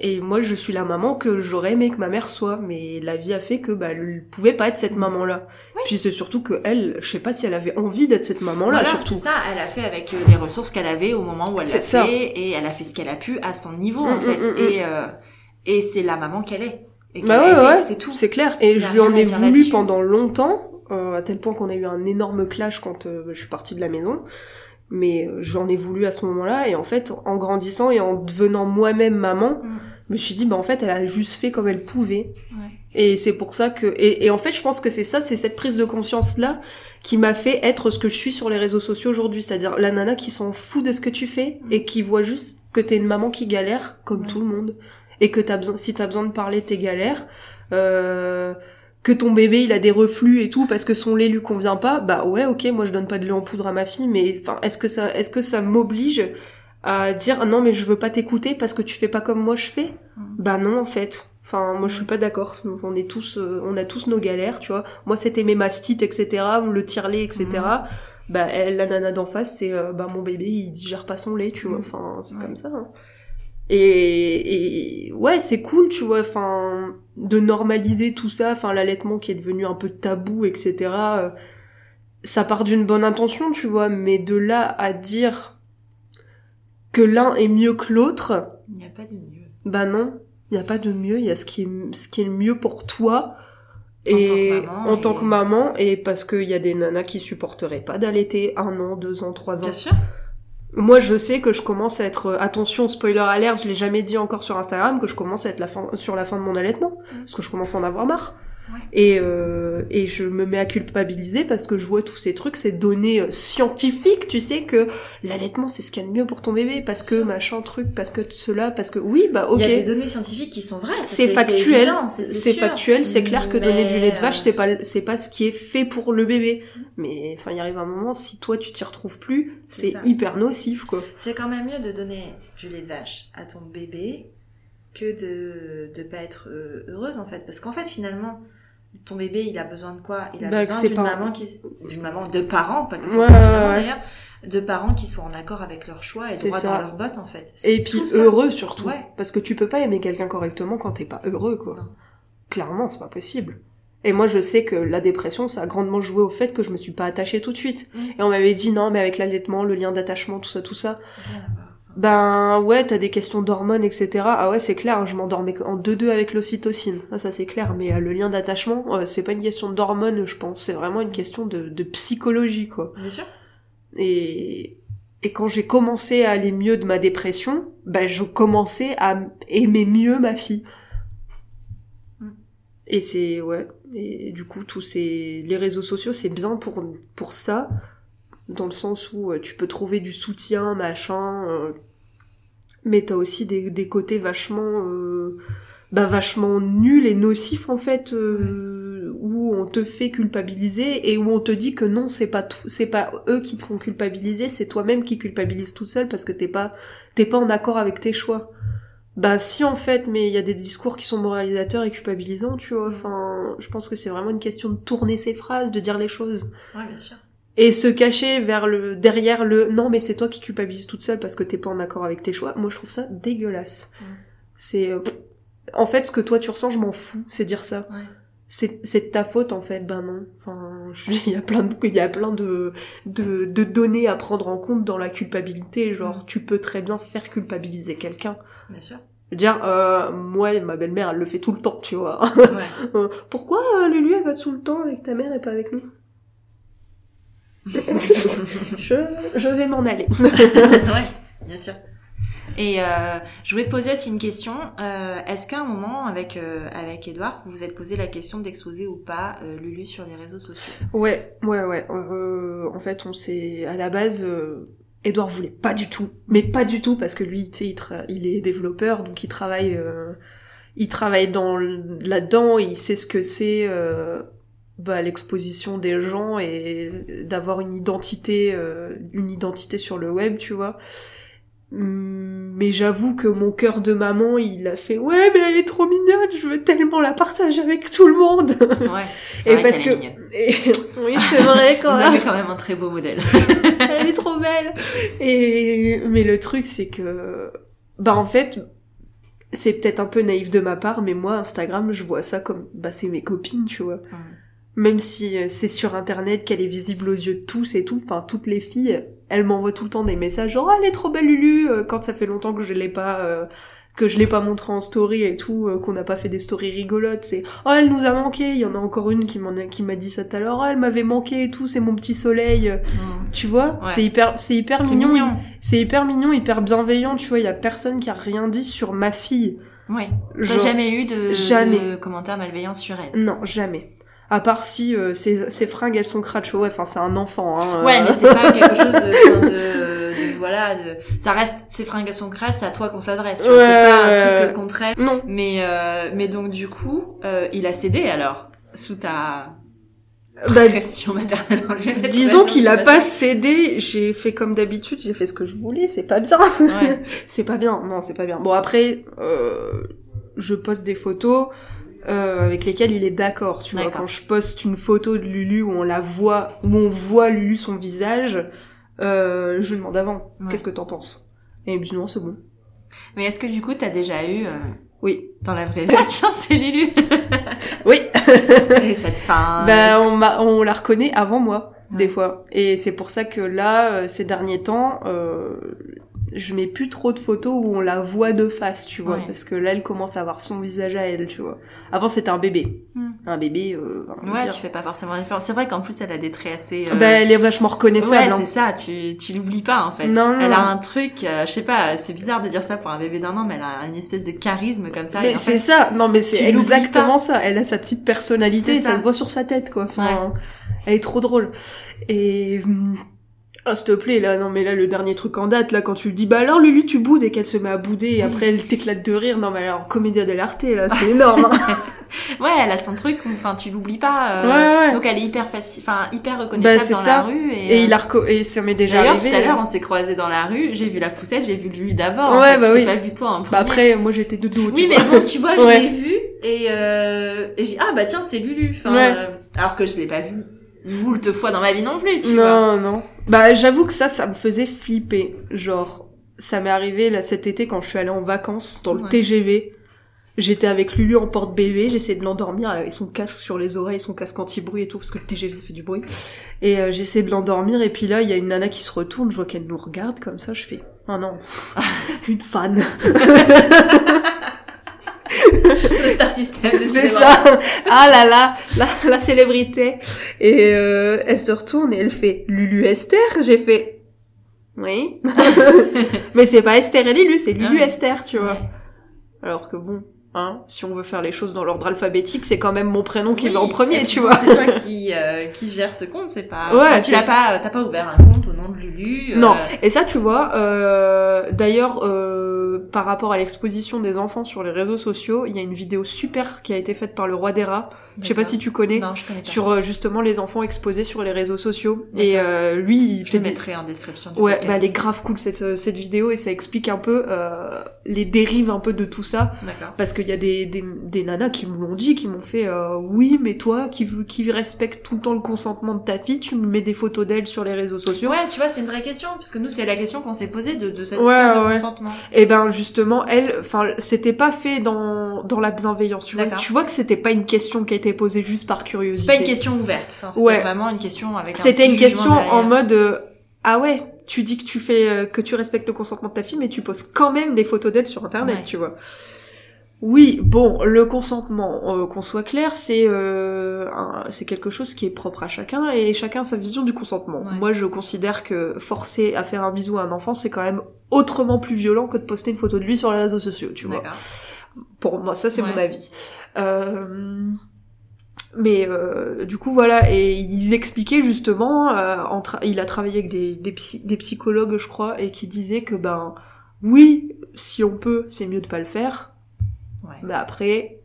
et moi je suis la maman que j'aurais aimé que ma mère soit mais la vie a fait que bah elle pouvait pas être cette maman là Oui. puis c'est surtout que elle je sais pas si elle avait envie d'être cette maman là Voilà, surtout c'est ça. Elle a fait avec euh, les ressources qu'elle avait au moment où elle l'a fait et elle a fait ce qu'elle a pu à son niveau Mm, en fait. mm, mm, Et euh, et c'est la maman qu'elle est. Et Bah ouais, été, ouais, c'est tout. C'est clair. Et je lui en ai voulu pendant longtemps, euh, à tel point qu'on a eu un énorme clash quand euh, je suis partie de la maison. Mais euh, j'en ai voulu à ce moment-là. Et en fait, en grandissant et en devenant moi-même maman, Mm. je me suis dit, bah en fait, elle a juste fait comme elle pouvait. Ouais. Et c'est pour ça que... Et, et en fait, je pense que c'est ça, c'est cette prise de conscience-là qui m'a fait être ce que je suis sur les réseaux sociaux aujourd'hui. C'est-à-dire la nana qui s'en fout de ce que tu fais Mm. et qui voit juste que t'es une maman qui galère, comme Ouais. tout le monde. Et que t'as besoin, si t'as besoin de parler tes galères, euh, que ton bébé il a des reflux et tout parce que son lait lui convient pas, bah ouais ok moi je donne pas de lait en poudre à ma fille mais enfin est-ce que ça est-ce que ça m'oblige à dire non mais je veux pas t'écouter parce que tu fais pas comme moi je fais? Mm. Bah non en fait. Enfin moi je suis pas d'accord. On est tous euh, on a tous nos galères tu vois. Moi c'était mes mastites etc. Le tire-lait etc. Mhm. Bah elle, la nana d'en face c'est euh, bah mon bébé il digère pas son lait tu vois. Mhm. Enfin c'est Ouais. comme ça. hein. Et, et ouais, c'est cool, tu vois, enfin, de normaliser tout ça, enfin, l'allaitement qui est devenu un peu tabou, etc. euh, Ça part d'une bonne intention, tu vois, mais de là à dire que l'un est mieux que l'autre, Il n'y a pas de mieux. bah non, il n'y a pas de mieux, il y a ce qui est, ce qui est le mieux pour toi. En tant Et que maman en tant et- que maman, et parce qu'il y a des nanas qui supporteraient pas d'allaiter un an, deux ans, trois ans. Bien sûr. Moi, je sais que je commence à être, euh, attention, spoiler alert, je l'ai jamais dit encore sur Instagram, que je commence à être la fin, sur la fin de mon allaitement. Parce que je commence à en avoir marre. Ouais. Et, euh, et je me mets à culpabiliser parce que je vois tous ces trucs, ces données euh, scientifiques, tu sais que l'allaitement c'est ce qu'il y a de mieux pour ton bébé, parce que machin truc, parce que cela, parce que oui, bah ok. Il y a des données scientifiques qui sont vraies. C'est factuel, c'est- factuel, c'est clair que donner du lait de vache, euh, c'est pas, c'est pas ce qui est fait pour le bébé. Mais enfin, il arrive un moment, si toi tu t'y retrouves plus, C'est hyper nocif, quoi. C'est quand même mieux de donner du lait de vache à ton bébé que de de pas être euh, heureuse en fait parce qu'en fait finalement ton bébé il a besoin de quoi? Il a Bah, besoin d'une maman qui d'une maman de parents pas que Ouais, forcément ouais, d'ailleurs de parents qui sont en accord avec leur choix et droit ça. dans leurs bottes en fait Et puis ça. heureux surtout. Ouais. Parce que tu peux pas aimer quelqu'un correctement quand t'es pas heureux, quoi. Non. Clairement, c'est pas possible. Et moi, je sais que la dépression, ça a grandement joué au fait que je me suis pas attachée tout de suite. Mm. Et on m'avait dit non, mais avec l'allaitement, le lien d'attachement, tout ça, tout ça. Ben ouais, t'as des questions d'hormones, etc. Ah ouais, c'est clair, je m'endormais en 2-2 avec l'ocytocine. Ah, ça c'est clair, mais euh, le lien d'attachement, euh, c'est pas une question d'hormones, je pense. C'est vraiment une question de, de psychologie, quoi. bien sûr Et, et quand j'ai commencé à aller mieux de ma dépression, ben je commençais à aimer mieux ma fille. Mm. Et c'est ouais. Et du coup, tous ces les réseaux sociaux, c'est bien pour pour ça, dans le sens où euh, tu peux trouver du soutien, machin. euh, mais t'as aussi des, des côtés vachement euh, bah, vachement nuls et nocifs en fait euh, où on te fait culpabiliser et où on te dit que non c'est pas tout c'est pas eux qui te font culpabiliser c'est toi-même qui culpabilise tout seul parce que t'es pas t'es pas en accord avec tes choix. Bah si en fait mais il y a des discours qui sont moralisateurs et culpabilisants tu vois. Enfin je pense que c'est vraiment une question de tourner ses phrases de dire les choses. Ouais bien sûr et se cacher vers le derrière le non mais c'est toi qui culpabilises toute seule parce que t'es pas en accord avec tes choix. Moi je trouve ça dégueulasse. C'est euh, en fait ce que toi tu ressens je m'en fous c'est dire ça. Ouais. C'est c'est de ta faute en fait. Ben non. Enfin il y a plein de il y a plein de, de de données à prendre en compte dans la culpabilité. Genre Mm. tu peux très bien faire culpabiliser quelqu'un. Bien sûr. Dire euh, moi ma belle-mère elle le fait tout le temps tu vois. Ouais. Euh, pourquoi euh, Lulu elle va tout le temps avec ta mère et pas avec nous? je je vais m'en aller ouais, bien sûr. Et euh, je voulais te poser aussi une question. Euh, Est-ce qu'à un moment, avec euh, avec Edouard, vous vous êtes posé la question d'exposer ou pas euh, Lulu sur les réseaux sociaux? Ouais, ouais, ouais. Euh, en fait, on s'est à la base. Euh, Edouard voulait pas du tout, mais pas du tout parce que lui, tu sais, il, il est développeur, donc il travaille, euh, il travaille dans là-dedans, il sait ce que c'est euh, bah, l'exposition des gens et d'avoir une identité, euh, une identité sur le web, tu vois. Hum, Mais j'avoue que mon cœur de maman, il a fait ouais, mais elle est trop mignonne, je veux tellement la partager avec tout le monde. Ouais. Et vrai parce que est et- oui, c'est vrai quand Vous même. avez quand même un très beau modèle. Elle est trop belle. Et mais le truc c'est que bah en fait c'est peut-être un peu naïf de ma part mais moi Instagram je vois ça comme bah c'est mes copines, tu vois. Même si euh, c'est sur internet qu'elle est visible aux yeux de tous et tout, enfin toutes les filles, elles m'envoient tout le temps des messages genre oh, elle est trop belle Lulu euh, quand ça fait longtemps que je l'ai pas euh, que je l'ai pas montré en story et tout, euh, qu'on n'a pas fait des stories rigolotes, c'est oh elle nous a manqué, il y en a encore une qui m'en a, qui m'a dit ça tout à l'heure, oh, elle m'avait manqué et tout, c'est mon petit soleil, euh, Mm. tu vois, Ouais. c'est hyper c'est hyper C'est mignon, mignon. c'est hyper mignon, hyper bienveillant, tu vois, il y a personne qui a rien dit sur ma fille. Ouais. T'as Genre- jamais eu de, Jamais. de commentaires malveillants sur elle. Non, jamais. À part si euh, ses, ses fringues elles sont cracho, ouais, enfin c'est un enfant. Hein, Ouais, euh. mais c'est pas quelque chose de, de, de- voilà, de, ça reste, ces fringues elles sont crades, c'est à toi qu'on s'adresse. tu vois, Ouais, c'est pas un ouais. truc qu'on traite. Non. Mais, euh, mais donc du coup, euh, il a cédé alors, sous ta Bah, pression maternelle. disons qu'il a pas cédé, j'ai fait comme d'habitude, j'ai fait ce que je voulais, c'est pas bien. Ouais. c'est pas bien, non, c'est pas bien. Bon après, euh, je poste des photos euh, avec lesquelles il est d'accord, tu vois. Quand je poste une photo de Lulu où on la voit, où on voit Lulu son visage, euh, je lui demande avant, Ouais. qu'est-ce que t'en penses? Et il me dit non, c'est bon. Mais est-ce que du coup t'as déjà eu euh, Oui. dans la vraie vie Ah, Tiens, c'est Lulu. Oui. Et cette fin. Ben, on, on la reconnaît avant moi, Ouais. des fois. Et c'est pour ça que là, euh, ces derniers temps, euh, je mets plus trop de photos où on la voit de face, tu vois, Ouais. parce que là, elle commence à avoir son visage à elle, tu vois. Avant, c'était un bébé. Hmm. Un bébé, euh, Ouais, dire. tu fais pas forcément référence. C'est vrai qu'en plus, elle a des traits assez. euh, Bah, elle est vachement reconnaissable. Ouais, hein. c'est ça, tu, tu l'oublies pas en fait. Non, non, elle a un truc, euh, je sais pas, c'est bizarre de dire ça pour un bébé d'un an, mais elle a une espèce de charisme comme ça. Mais c'est ça, non mais c'est exactement ça. Elle a sa petite personnalité, ça. se voit sur sa tête quoi. Enfin, elle est trop drôle. Et hum, ah s'il te plaît là, non mais là le dernier truc en date là quand tu lui dis bah alors Lulu tu boudes et qu'elle se met à bouder et après elle t'éclate de rire. Non mais alors comédia dell'arte là, c'est énorme. hein. ouais, elle a son truc, enfin, tu l'oublies pas. euh, Ouais, ouais. Donc elle est hyper facile, enfin, hyper reconnaissable Bah, dans ça. la rue. Et, et euh, il a reco- et ça m'est déjà D'ailleurs, arrivé. tout à l'heure, on s'est croisés dans la rue, j'ai vu la poussette, j'ai vu lui d'abord. en Ouais, fait, bah je t'ai oui. pas vu toi en. Bah après moi j'étais de dos. Oui, mais bon, tu vois, je l'ai vu et, euh, et j'ai dit, ah bah tiens, c'est Lulu. Enfin, Ouais. euh, alors que je l'ai pas vu moult fois dans ma vie non plus, tu vois. Non, non. Bah, j'avoue que ça, ça me faisait flipper. Genre, ça m'est arrivé là cet été quand je suis allée en vacances dans le Ouais. TGV. J'étais avec Lulu en porte-bébé, j'essayais de l'endormir, elle avait son casque sur les oreilles, son casque anti-bruit et tout, parce que le TGV ça fait du bruit. Et euh, j'essayais de l'endormir, et puis là, il y a une nana qui se retourne, je vois qu'elle nous regarde comme ça, je fais, oh non, une fan. Le Star System, C'est ça. Ah là là, la, la célébrité. Et euh, elle se retourne et elle fait Lulu Esther. J'ai fait oui. Mais c'est pas Esther et Lulu, c'est Lulu Ah. Esther, tu vois. Ouais. Alors que bon, hein, si on veut faire les choses dans l'ordre alphabétique, c'est quand même mon prénom qui Oui, va en premier, tu vois. C'est toi qui, euh, qui gère ce compte, c'est pas. Ouais, enfin, tu l'as pas, t'as pas ouvert un compte au nom de Lulu. euh, Non, et ça tu vois, euh, d'ailleurs euh, par rapport à l'exposition des enfants sur les réseaux sociaux, il y a une vidéo super qui a été faite par le roi des rats. Je sais pas si tu connais. Non, je connais pas. sur euh, justement les enfants exposés sur les réseaux sociaux. Et euh, lui, il Je fait des... mettrai en description du Ouais, podcast. bah elle est grave cool cette, euh, cette vidéo et ça explique un peu euh, les dérives un peu de tout ça. D'accord. Parce qu'il y a des, des, des nanas qui me l'ont dit, qui m'ont fait euh, oui, mais toi qui, qui respecte tout le temps le consentement de ta fille, tu me mets des photos d'elle sur les réseaux sociaux. Ouais, tu vois, c'est une vraie question, parce que nous, c'est la question qu'on s'est posée de, de cette Ouais, histoire de ouais. consentement. Et ben justement, elle, enfin, c'était pas fait dans, dans la bienveillance. Tu vois, tu vois que c'était pas une question qui a été posée juste par curiosité. C'est pas une question ouverte. Enfin, c'était Ouais. vraiment une question avec un C'était une question en mode euh, ah ouais, tu dis que tu fais euh, que tu respectes le consentement de ta fille, mais tu poses quand même des photos d'elle sur internet, Ouais. tu vois. Oui, bon, le consentement, euh, qu'on soit clair, c'est euh, c'est quelque chose qui est propre à chacun et chacun a sa vision du consentement. Ouais. Moi, je considère que forcer à faire un bisou à un enfant, c'est quand même autrement plus violent que de poster une photo de lui sur les réseaux sociaux, tu vois. Pour moi, ça c'est Ouais. mon avis. Euh, Mais euh, du coup voilà, et il expliquait justement, euh, en il a travaillé avec des, des, psy- des psychologues je crois, et qui disaient que ben oui, si on peut, c'est mieux de pas le faire, Ouais. mais après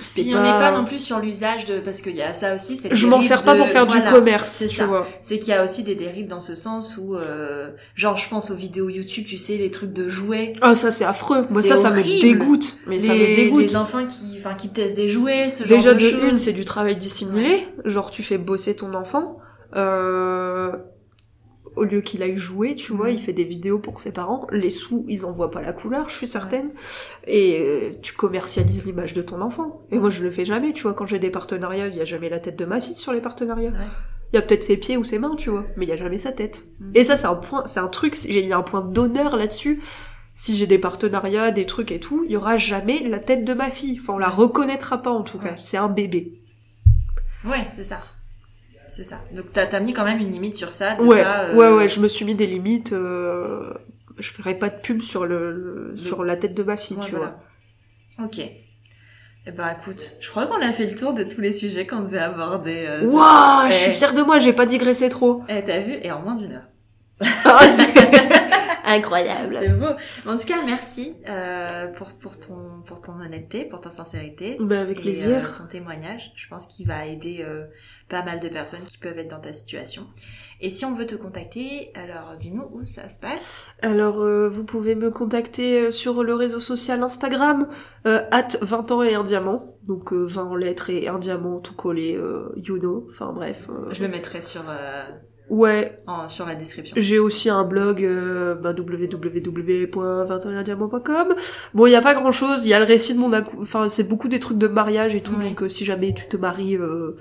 c'est Puis on n'est pas non plus sur l'usage de parce qu'il y a ça aussi. c'est Je m'en sers pas de- pour faire voilà, du commerce, c'est tu ça. vois. C'est qu'il y a aussi des dérives dans ce sens où, euh, genre, je pense aux vidéos YouTube, tu sais, les trucs de jouets. Ah ça c'est affreux, moi ça ça me dégoûte, mais les, ça me dégoûte. les enfants qui, enfin, qui testent des jouets, ce Déjà genre de, de une, c'est du travail dissimulé, genre tu fais bosser ton enfant, euh, au lieu qu'il aille jouer, tu vois, il fait des vidéos pour ses parents, les sous, ils en voient pas la couleur, je suis certaine, et euh, tu commercialises l'image de ton enfant. Et moi je le fais jamais, tu vois, quand j'ai des partenariats, il y a jamais la tête de ma fille sur les partenariats. Ouais. Il y a peut-être ses pieds ou ses mains, tu vois, mais il y a jamais sa tête. Mhm. Et ça c'est un point, c'est un truc, j'ai mis un point d'honneur là-dessus. Si j'ai des partenariats, des trucs et tout, il y aura jamais la tête de ma fille. Enfin, on la reconnaîtra pas en tout cas. Ouais. C'est un bébé. Ouais, c'est ça. C'est ça. Donc t'as as mis quand même une limite sur ça. De Ouais, pas, euh, ouais, ouais, je me suis mis des limites. Euh... Je ferai pas de pub sur le, sur la tête de ma fille, ouais, tu voilà. Ok. Eh ben écoute, je crois qu'on a fait le tour de tous les sujets qu'on devait aborder. euh, vois. Waouh, je Eh. suis fière de moi, j'ai pas digressé trop. Eh, t'as vu Et en moins d'une heure. Incroyable. C'est beau. En tout cas, merci euh, pour, pour, ton, pour ton honnêteté, pour ta sincérité. Bah, avec et, plaisir. euh, ton témoignage. Je pense qu'il va aider euh, pas mal de personnes qui peuvent être dans ta situation. Et si on veut te contacter, alors dis-nous où ça se passe. Alors, euh, vous pouvez me contacter euh, sur le réseau social Instagram, euh, at 20 ans et un diamant. Donc, euh, 20 en lettres et un diamant tout collé, euh, you know. Enfin, bref. Je le mettrai sur, euh, Ouais, en, sur la description. J'ai aussi un blog euh, bah, www.21diamant.com. Bon, il y a pas grand-chose, il y a le récit de mon accou... enfin c'est beaucoup des trucs de mariage et tout Ouais. donc euh, si jamais tu te maries euh,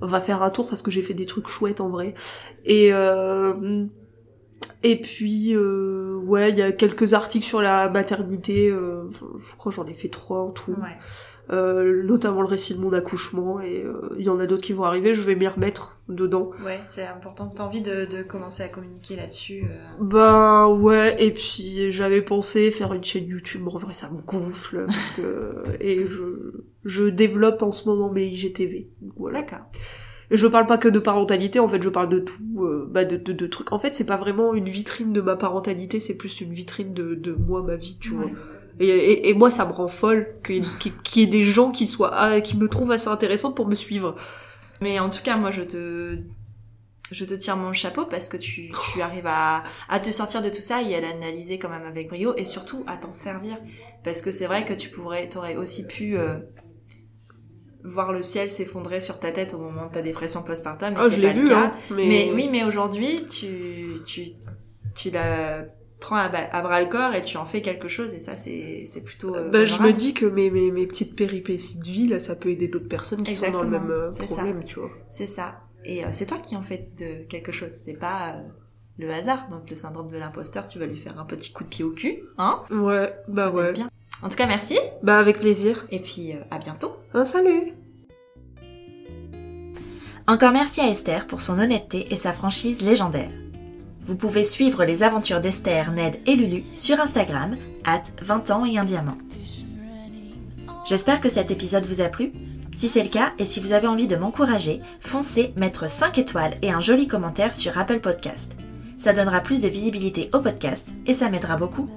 on va faire un tour parce que j'ai fait des trucs chouettes en vrai. Et euh, Et puis, euh, ouais, il y a quelques articles sur la maternité. euh, je crois que j'en ai fait trois en tout. Ouais. Euh, notamment le récit de mon accouchement. Et euh, il y en a d'autres qui vont arriver. Je vais m'y remettre dedans. Ouais, c'est important. T'as envie de, de commencer à communiquer là-dessus. euh? Ben ouais, et puis j'avais pensé faire une chaîne YouTube, en vrai ça me gonfle parce que et je je développe en ce moment mes IGTV. Voilà. D'accord. Et je parle pas que de parentalité, en fait je parle de tout, euh, bah de, de, de trucs. En fait c'est pas vraiment une vitrine de ma parentalité, c'est plus une vitrine de, de moi, ma vie, tu vois. Et, et, et moi ça me rend folle qu'il y ait des gens qui soient ah, qui me trouvent assez intéressante pour me suivre. Mais en tout cas, moi, je te, je te tire mon chapeau parce que tu, tu arrives à, à te sortir de tout ça et à l'analyser quand même avec brio et surtout à t'en servir. Parce que c'est vrai que tu pourrais, t'aurais aussi pu euh, voir le ciel s'effondrer sur ta tête au moment de ta dépression postpartum. mais Ah c'est le vu cas. hein, mais, Mais oui, mais aujourd'hui, tu, tu, tu la prends à, bras le corps et tu en fais quelque chose et ça, c'est, c'est plutôt. euh, Bah, je me dis que mes, mes, mes petites péripéties de vie, là, ça peut aider d'autres personnes qui sont dans le même euh, c'est ça. problème, tu vois. C'est ça. Et euh, c'est toi qui en fais de quelque chose. C'est pas euh, le hasard. Donc le syndrome de l'imposteur, tu vas lui faire un petit coup de pied au cul, hein? Ouais, bah Ça ouais. Bien. En tout cas, merci. Bah avec plaisir. Et puis euh, à bientôt. Un salut Encore merci à Esther pour son honnêteté et sa franchise légendaire. Vous pouvez suivre les aventures d'Esther, Ned et Lulu sur Instagram, at 20 ans et un diamant. J'espère que cet épisode vous a plu. Si c'est le cas et si vous avez envie de m'encourager, foncez mettre 5 étoiles et un joli commentaire sur Apple Podcast. Ça donnera plus de visibilité au podcast et ça m'aidera beaucoup.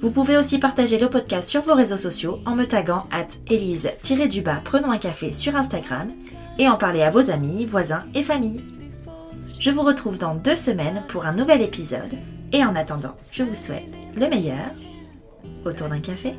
Vous pouvez aussi partager le podcast sur vos réseaux sociaux en me taguant at Elise-du-bas prenons un café sur Instagram et en parler à vos amis, voisins et familles. Je vous retrouve dans deux semaines pour un nouvel épisode et en attendant, je vous souhaite le meilleur autour d'un café.